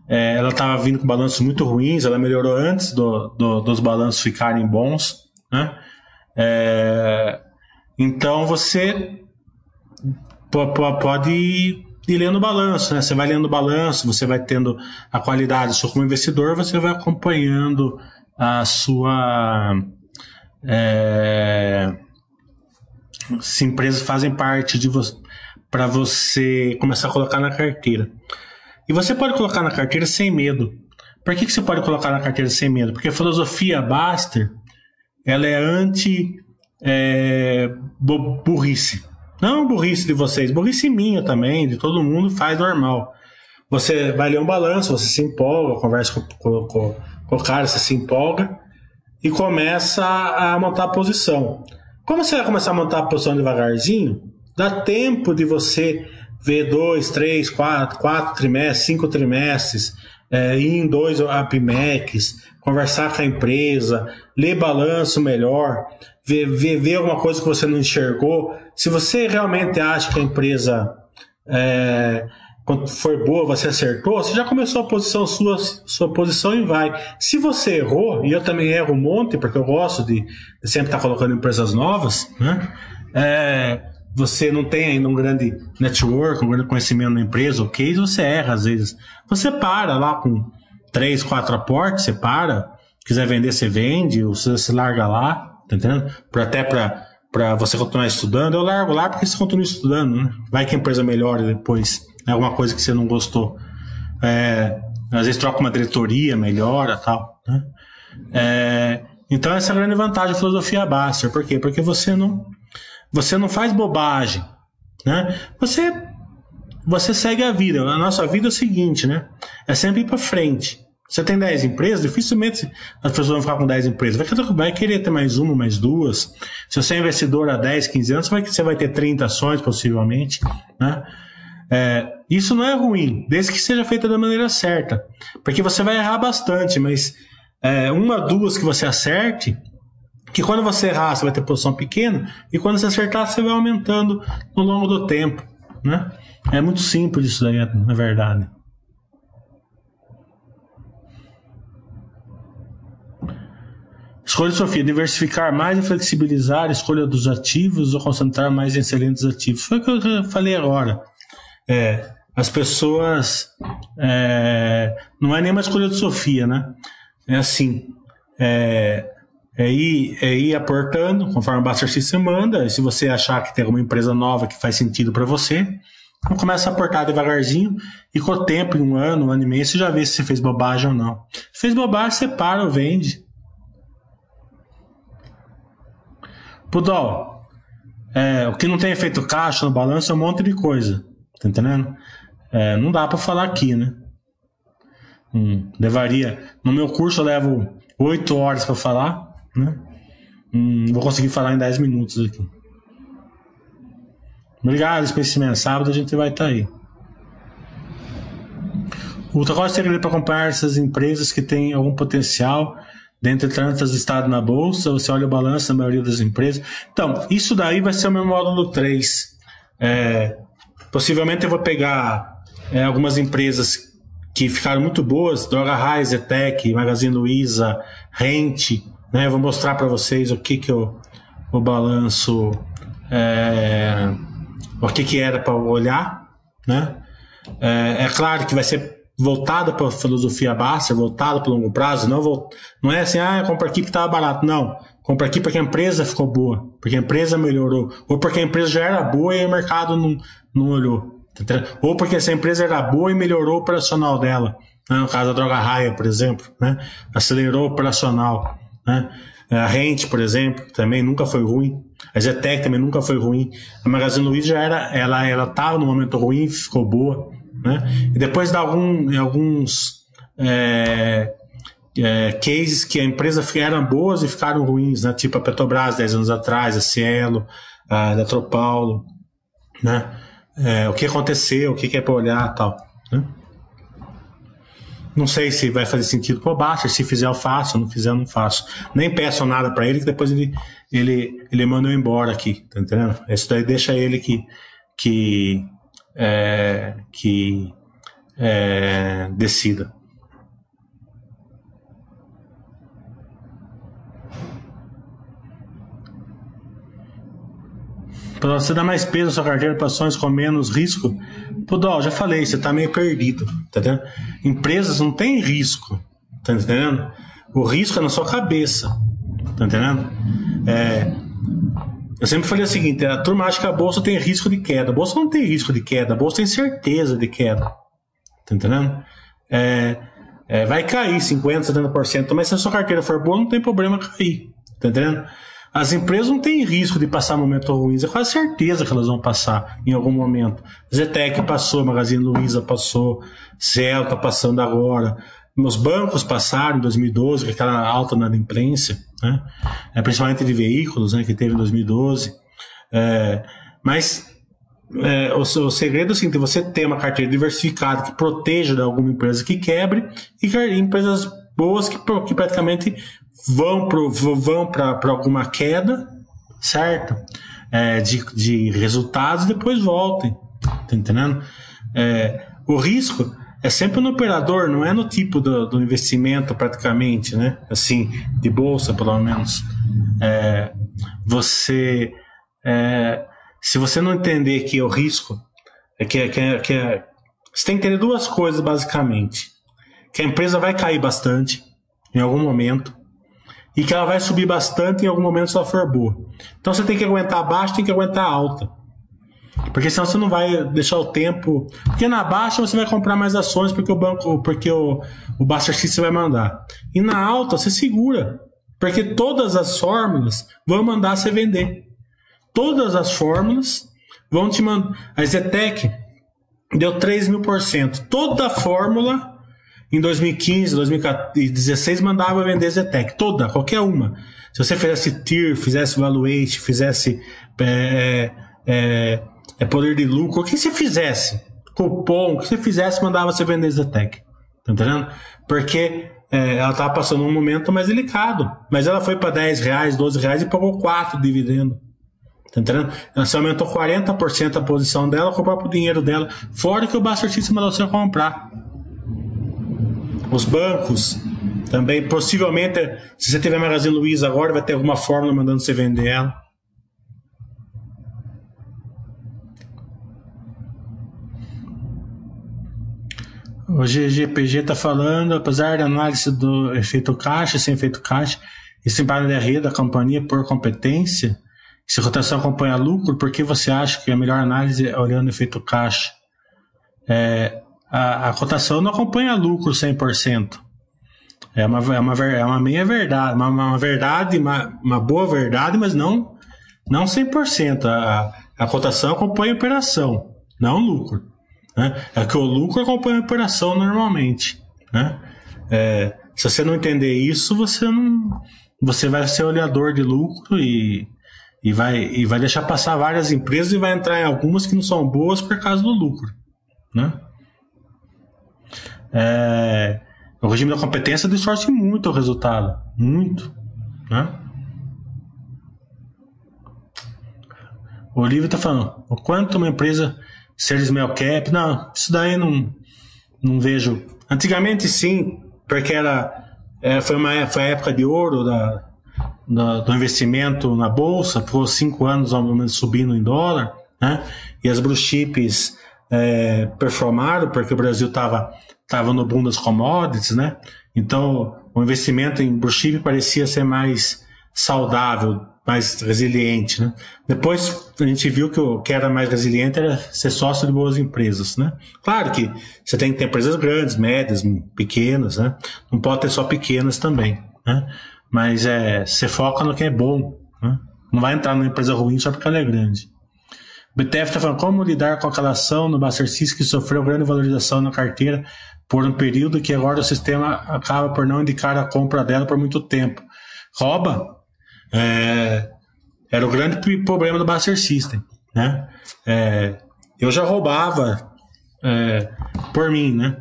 é, ela estava vindo com balanços muito ruins, ela melhorou antes do, do, dos balanços ficarem bons, né? É, então você pode ir, lendo o balanço, né? Você vai lendo o balanço, você vai tendo a qualidade. Só como investidor, você vai acompanhando a sua. É, se empresas fazem parte de você para você começar a colocar na carteira. E você pode colocar na carteira sem medo. Por que, que você pode colocar na carteira sem medo? Porque a filosofia Baster ela é anti é, burrice. Não burrice de vocês, burrice minha também, de todo mundo, faz normal. Você vai ler um balanço, você se empolga, conversa com, com, com, com o cara, você se empolga e começa a montar a posição. Como você vai começar a montar a posição devagarzinho, dá tempo de você ver dois, três, quatro, quatro trimestres, cinco trimestres, é, ir em dois APMECs, conversar com a empresa, ler balanço melhor, ver, ver, ver alguma coisa que você não enxergou. Se você realmente acha que a empresa é, for boa, você acertou, você já começou a posição sua, sua posição e vai. Se você errou, e eu também erro um monte, porque eu gosto de, de sempre estar colocando empresas novas, né? É, você não tem ainda um grande network, um grande conhecimento na empresa, ok, você erra às vezes. Você para lá com três, quatro aportes, você para, quiser vender, você vende, ou você se larga lá, tá entendendo? Pra, até para para você continuar estudando, eu largo lá porque você continua estudando, né? Vai que a empresa melhora depois, é alguma coisa que você não gostou. É, às vezes troca uma diretoria, melhora tal, né? É, então essa é a grande vantagem da filosofia Baster. Por quê? Porque você não você não faz bobagem, né? Você você segue a vida. A nossa vida é o seguinte, né? É sempre ir para frente. Você tem 10 empresas, dificilmente as pessoas vão ficar com 10 empresas. Vai, vai querer ter mais uma, mais duas. Se você é investidor há 10, 15 anos, você vai, você vai ter 30 ações, possivelmente. Né? É, isso não é ruim, desde que seja feita da maneira certa. Porque você vai errar bastante, mas é, uma, duas que você acerte, que quando você errar, você vai ter posição pequena, e quando você acertar, você vai aumentando no longo do tempo. Né? É muito simples isso daí, na verdade. Escolha Sofia, diversificar mais e flexibilizar a escolha dos ativos ou concentrar mais em excelentes ativos. Foi o que eu falei agora. É, as pessoas. É, não é nem uma escolha de Sofia, né? É assim. É, é ir, é ir aportando conforme o Buster System manda. E se você achar que tem alguma empresa nova que faz sentido para você, então começa a aportar devagarzinho e com o tempo, em um ano, um ano e meio, você já vê se você fez bobagem ou não. Se fez bobagem, você para ou vende. Pudol, é, o que não tem efeito caixa no balanço é um monte de coisa. Tá entendendo? É, não dá para falar aqui, né? Hum, levaria. No meu curso eu levo 8 horas para falar né? Hum, vou conseguir falar em 10 minutos aqui. Obrigado, Spaceman. Sábado a gente vai estar tá aí. O o segredo para acompanhar essas empresas que têm algum potencial, dentre tantas listadas na bolsa? Você olha o balanço da maioria das empresas. Então, isso daí vai ser o meu módulo 3. É, possivelmente eu vou pegar é, algumas empresas que ficaram muito boas, Droga High, Zetec, Magazine Luiza, Rente, né? Eu vou mostrar para vocês o que que o, o balanço é, o que que era para olhar, né? É, é, claro que vai ser voltada para a filosofia baixa, voltada para longo prazo, não vou, não é assim, ah, compra aqui porque estava barato, não. Compra aqui porque a empresa ficou boa, porque a empresa melhorou, ou porque a empresa já era boa e o mercado não, não olhou. Ou porque essa empresa era boa e melhorou o operacional dela. né? no caso da droga raia, por exemplo, né? acelerou o operacional. Né? A Rente, por exemplo, também nunca foi ruim. A Zetec também nunca foi ruim. A Magazine Luiza já era, ela ela estava no momento ruim, ficou boa, né? E depois de algum, alguns é, é, cases que a empresa eram boas e ficaram ruins, né? Tipo a Petrobras 10 anos atrás, a Cielo, a Eletropaulo, né? É, o que aconteceu, o que, que é para olhar, tal, né? Não sei se vai fazer sentido pro Basta, se fizer eu faço, não fizer eu não faço. Nem peço nada para ele, que depois ele, ele, ele manda eu embora aqui, tá entendendo? Isso daí deixa ele que, que, é, que é, decida. Para você dar mais peso à sua carteira para ações com menos risco, Dó, já falei, você está meio perdido, tá? Empresas não têm risco, tá entendendo? O risco é na sua cabeça, tá entendendo? É, eu sempre falei o seguinte: a turma acha que a bolsa tem risco de queda. A bolsa não tem risco de queda, a bolsa tem certeza de queda, tá entendendo? É, é, vai cair 50%, 70%, mas se a sua carteira for boa, não tem problema cair, tá entendendo? As empresas não têm risco de passar momentos ruins, é quase certeza que elas vão passar em algum momento. Zetec passou, Magazine Luiza passou, Cel está passando agora. Os bancos passaram em 2012, com aquela alta na imprensa, né? é, principalmente de veículos, né, que teve em 2012. É, mas é, o, o, segredo é assim, você ter uma carteira diversificada que proteja de alguma empresa que quebre e empresas boas que, que praticamente vão para alguma queda, certo? É, de, de resultados depois voltem. Tá entendendo? É, o risco é sempre no operador, não é no tipo do, do investimento, praticamente, né? Assim, de bolsa, pelo menos. É, você. É, se você não entender que o risco é que, que, que é, você tem que entender duas coisas basicamente que a empresa vai cair bastante em algum momento e que ela vai subir bastante em algum momento se ela for boa. Então você tem que aguentar baixa, tem que aguentar alta. Porque senão você não vai deixar o tempo. Porque na baixa você vai comprar mais ações porque o banco, porque o, o Buster você vai mandar. E na alta você segura. Porque todas as fórmulas vão mandar você vender. Todas as fórmulas vão te mandar. A Zetec deu 3 mil por cento. Toda a fórmula em 2015, 2016 mandava vender Zetec, toda, qualquer uma. Se você fizesse TIR, fizesse Valuate, fizesse é, é, é, poder de lucro, o que você fizesse, cupom, o que você fizesse, mandava você vender Zetec. Tá entendendo? Porque é, ela estava passando um momento mais delicado. Mas ela foi para 10 reais, 12 reais e pagou 4 de dividendo. Tá entendendo? Ela se aumentou 40% a posição dela com o próprio dinheiro dela. Fora que o Buster System mandou você comprar. Os bancos também, possivelmente, se você tiver Magazine Luiza agora, vai ter alguma fórmula mandando você vender ela. O GGPG está falando, apesar da análise do efeito caixa, sem efeito caixa, e sem para de da companhia por competência, se rotação acompanha lucro, por que você acha que a melhor análise é olhando efeito caixa? É, a, a cotação não acompanha lucro 100%. É uma, é uma, é uma meia verdade, uma, uma verdade, uma, uma boa verdade, mas não, não 100%. A, a cotação acompanha a operação, não o lucro. Né? É que o lucro acompanha a operação normalmente. Né? É, se você não entender isso, você não, você vai ser olhador de lucro e, e, vai, e vai deixar passar várias empresas e vai entrar em algumas que não são boas por causa do lucro. Né? É, o regime da competência distorce muito o resultado. Muito. Né? O Olívio está falando, o quanto uma empresa ser small cap, não, isso daí não, não vejo. Antigamente sim, porque era, é, foi, uma, foi a época de ouro da, da, do investimento na bolsa, ficou cinco anos ao menos subindo em dólar, né? E as blue chips é, performaram porque o Brasil estava estava no boom das commodities, né? Então, o investimento em chip parecia ser mais saudável, mais resiliente, né? Depois a gente viu que o que era mais resiliente era ser sócio de boas empresas, né? Claro que você tem que ter empresas grandes, médias, pequenas, né? Não pode ter só pequenas também, né? Mas é, você foca no que é bom, né? Não vai entrar numa empresa ruim só porque ela é grande. BTF está falando como lidar com aquela ação no Baster que sofreu grande valorização na carteira por um período que agora o sistema acaba por não indicar a compra dela por muito tempo. Rouba é, era o grande problema do Buster System. Né? É, eu já roubava é, por mim, né?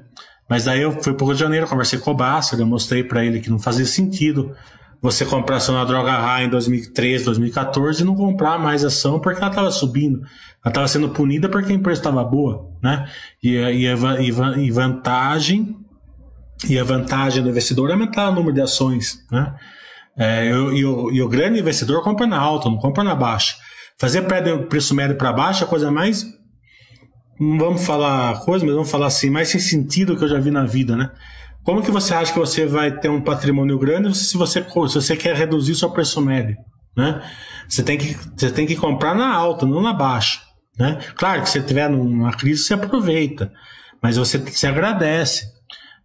Mas daí eu fui para o Rio de Janeiro, conversei com o Buster, eu mostrei para ele que não fazia sentido você comprar ação na droga raia em 2013, 2014 e não comprar mais ação porque ela estava subindo. Ela estava sendo punida porque a empresa estava boa, né? E, e, e, e, vantagem e a vantagem do investidor é aumentar o número de ações, né? É, eu, e, o, grande investidor compra na alta, não compra na baixa. Fazer preço médio para baixo é a coisa mais não vamos falar coisa, mas vamos falar assim, mais sem sentido que eu já vi na vida, né? Como que você acha que você vai ter um patrimônio grande se você, se você quer reduzir seu preço médio? Né? Você, tem que, você tem que comprar na alta, não na baixa. Né? Claro que se tiver numa crise, você aproveita, mas você se agradece.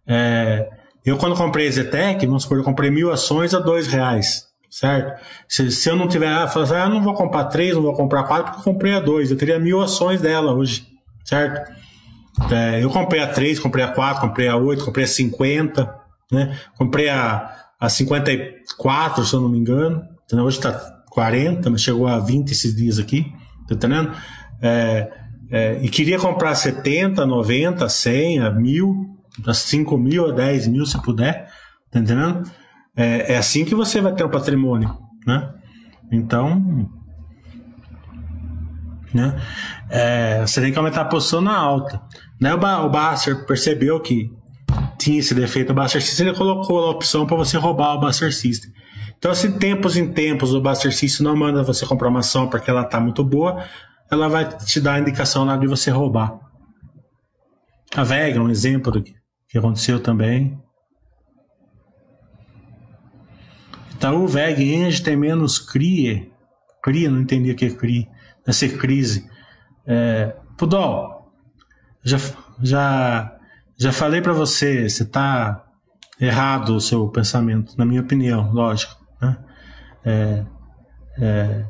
É, eu, quando comprei a Zetec, vamos supor, eu comprei mil ações a dois reais, certo? Se, se eu não tiver, ah, eu assim, ah, não vou comprar três, não vou comprar quatro, porque eu comprei a dois, eu teria mil ações dela hoje, certo? É, eu comprei a 3, comprei a 4, comprei a 8, comprei a 50, né? Comprei a, a 54, se eu não me engano. Entendeu? Hoje está 40, mas chegou a 20 esses dias aqui. Tá entendendo? É, é, e queria comprar 70, 90, 100, a 1000, a 5 mil, a 10 mil, se puder. Tá entendendo? É, é assim que você vai ter um patrimônio, né? Então, né? É, você tem que aumentar a posição na alta. Né? O, ba o percebeu que tinha esse defeito do Buster System, ele colocou a opção para você roubar o Buster System. Então, se tempos em tempos o Buster System não manda você comprar uma ação porque ela está muito boa, ela vai te dar a indicação lá de você roubar. A Vega, um exemplo do que, aconteceu também. Então, o VEG Engine tem menos CRI. CRI, não entendi o que é CRI. Deve ser crise. É, Pudol, já, já, já falei para você, você está errado o seu pensamento, na minha opinião, lógico. Né? É, é,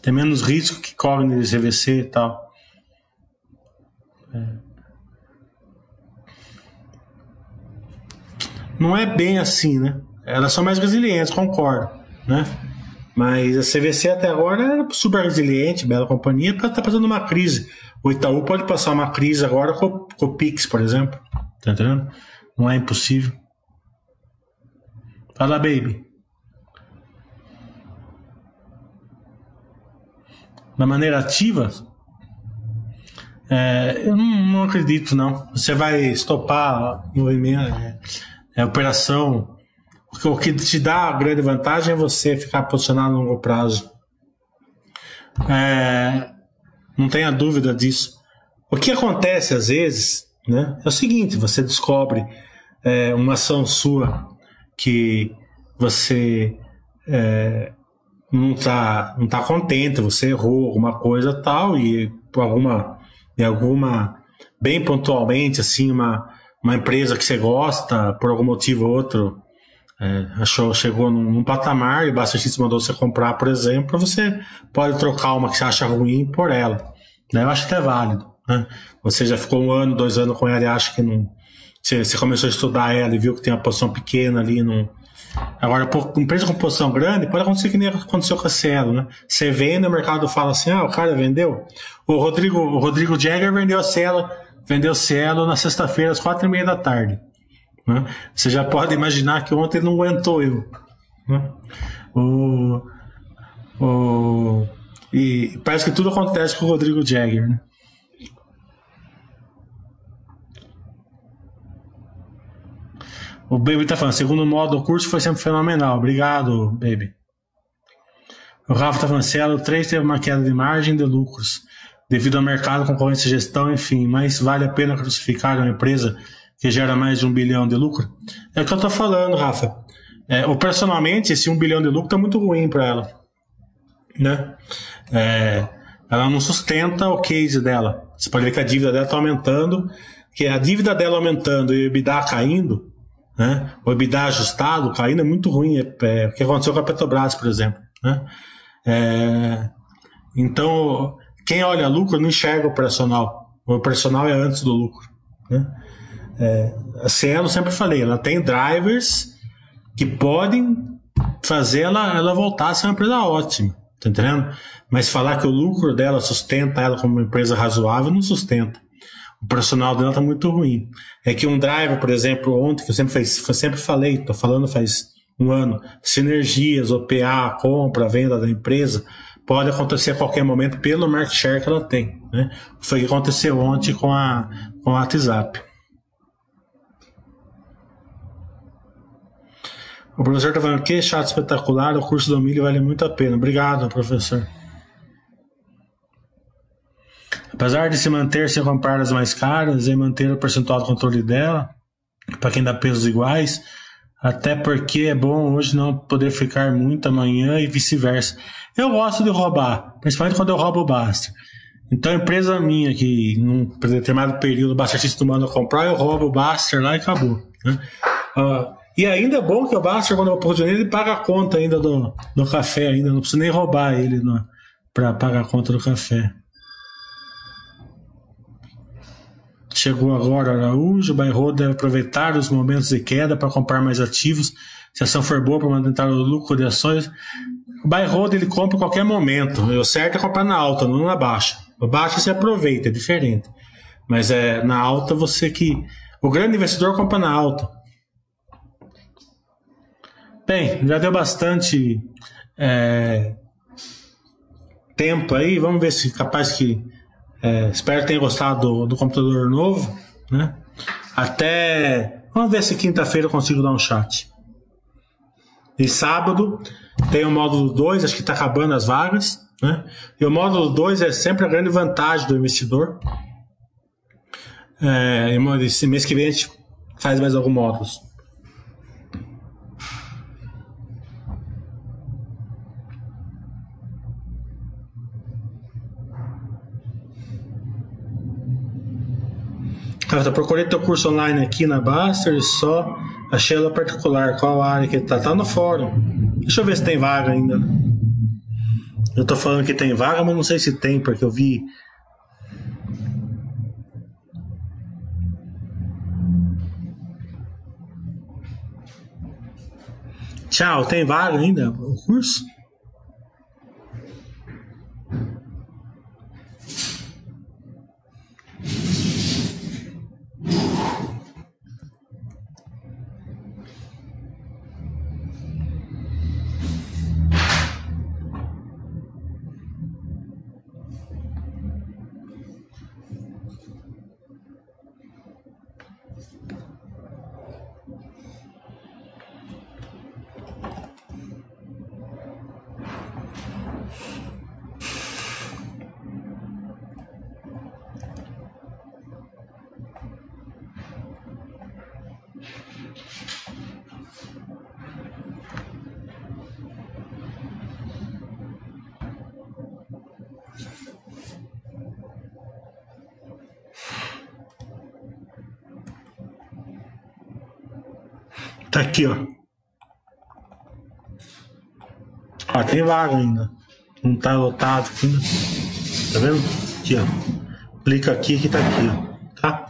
tem menos risco que corre no CVC e tal. É. Não é bem assim, né? Elas são mais resilientes, concordo, né? Mas a CVC até agora era super resiliente, bela companhia, está tá passando uma crise. O Itaú pode passar uma crise agora com, com o Pix, por exemplo. Tá entendendo? Não é impossível. Fala, baby. Da maneira ativa, é, eu não, não, acredito, não. Você vai estopar movimento, é, é operação porque o que te dá a grande vantagem é você ficar posicionado a longo prazo. É, não tenha dúvida disso. O que acontece às vezes né, é o seguinte: você descobre é, uma ação sua que você é, não está não tá contente, você errou alguma coisa tal, e alguma, e alguma bem pontualmente, assim, uma, uma empresa que você gosta, por algum motivo ou outro, é, achou, chegou num, num, patamar e o System mandou você comprar, por exemplo, você pode trocar uma que você acha ruim por ela. Né? Eu acho até válido. Né? Você já ficou um ano, dois anos com ela e acha que não. Você, você começou a estudar ela e viu que tem uma posição pequena ali. Não... Agora, por, empresa com posição grande, pode acontecer que nem aconteceu com a Cielo. Né? Você vende, o mercado fala assim: ah, o cara vendeu. O Rodrigo, o Rodrigo Jagger vendeu a Cielo, vendeu Cielo na sexta-feira, às quatro e meia da tarde. Né? Você já pode imaginar que ontem não aguentou eu. Né? O, o, e parece que tudo acontece com o Rodrigo Jagger. Né? O Baby tá falando, segundo modo do curso foi sempre fenomenal. Obrigado, Baby. O Rafa tá falando, Cielo 3 teve uma queda de margem de lucros devido ao mercado, concorrência gestão, enfim, mas vale a pena crucificar uma empresa que gera mais de um bilhão de lucro? É o que eu estou falando, Rafa. é, operacionalmente, esse 1 bilhão de lucro está muito ruim para ela. Né? É, ela não sustenta o case dela. Você pode ver que a dívida dela está aumentando, que a dívida dela aumentando e o EBITDA caindo, né? o EBITDA ajustado caindo é muito ruim. É, é, o que aconteceu com a Petrobras, por exemplo. Né? É, então, quem olha lucro não enxerga o operacional. O operacional é antes do lucro. Né? É, a Cielo, sempre falei, ela tem drivers que podem fazer ela, ela voltar a ser uma empresa ótima, tá entendendo? Mas falar que o lucro dela sustenta ela como uma empresa razoável, não sustenta. O profissional dela tá muito ruim. É que um driver, por exemplo, ontem, que eu sempre, fez, eu sempre falei, tô falando faz um ano, sinergias, OPA, compra, venda da empresa, pode acontecer a qualquer momento pelo market share que ela tem. Né? Foi o que aconteceu ontem com a, com a WhatsApp. O professor está falando que chato espetacular, o curso do milho vale muito a pena. Obrigado, professor. Apesar de se manter sem comprar as mais caras e manter o percentual de controle dela, para quem dá pesos iguais, até porque é bom hoje não poder ficar muito amanhã e vice-versa. Eu gosto de roubar, principalmente quando eu roubo o Baster. Então, empresa minha, que num determinado período o Baster se tomando a comprar, eu roubo o Baster lá e acabou. Né? Uh, e ainda é bom que o Baster, quando eu oportunidade, ele paga a conta ainda do, do café, ainda não precisa nem roubar ele para pagar a conta do café. Chegou agora Araújo, o Bairro deve aproveitar os momentos de queda para comprar mais ativos. Se a ação for boa para manter o lucro de ações, o Bairro ele compra em qualquer momento. O certo é comprar na alta, não na baixa. Na baixa você aproveita, é diferente. Mas é na alta você que. O grande investidor compra na alta. Bem, já deu bastante é, tempo aí. Vamos ver se capaz que. É, espero que tenha gostado do, do, computador novo. Né? Até. Vamos ver se quinta-feira eu consigo dar um chat. E sábado tem o módulo 2, acho que está acabando as vagas. Né? E o módulo 2 é sempre a grande vantagem do investidor. É, esse mês que vem a gente faz mais alguns módulos. Eu procurei teu curso online aqui na Baster só achei ela particular. Qual área que tá? Tá no fórum. Deixa eu ver se tem vaga ainda. Eu tô falando que tem vaga, mas não sei se tem, porque eu vi. Tchau, tem vaga ainda o curso? Tá aqui, ó. Ó, tem vaga ainda. Não tá lotado ainda. Tá vendo? Aqui, ó. Clica aqui que tá aqui, ó. Tá?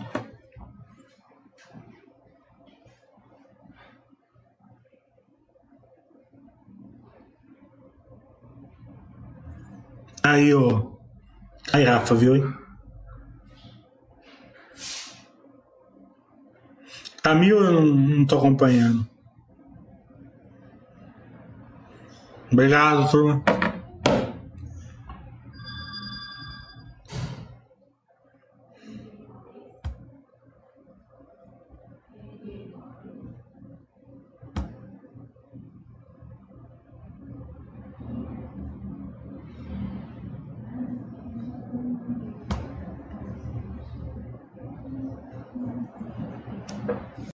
Aí, ó. Aí, Rafa, viu, hein? Tá mil eu não, não tô acompanhando. Obrigado, turma.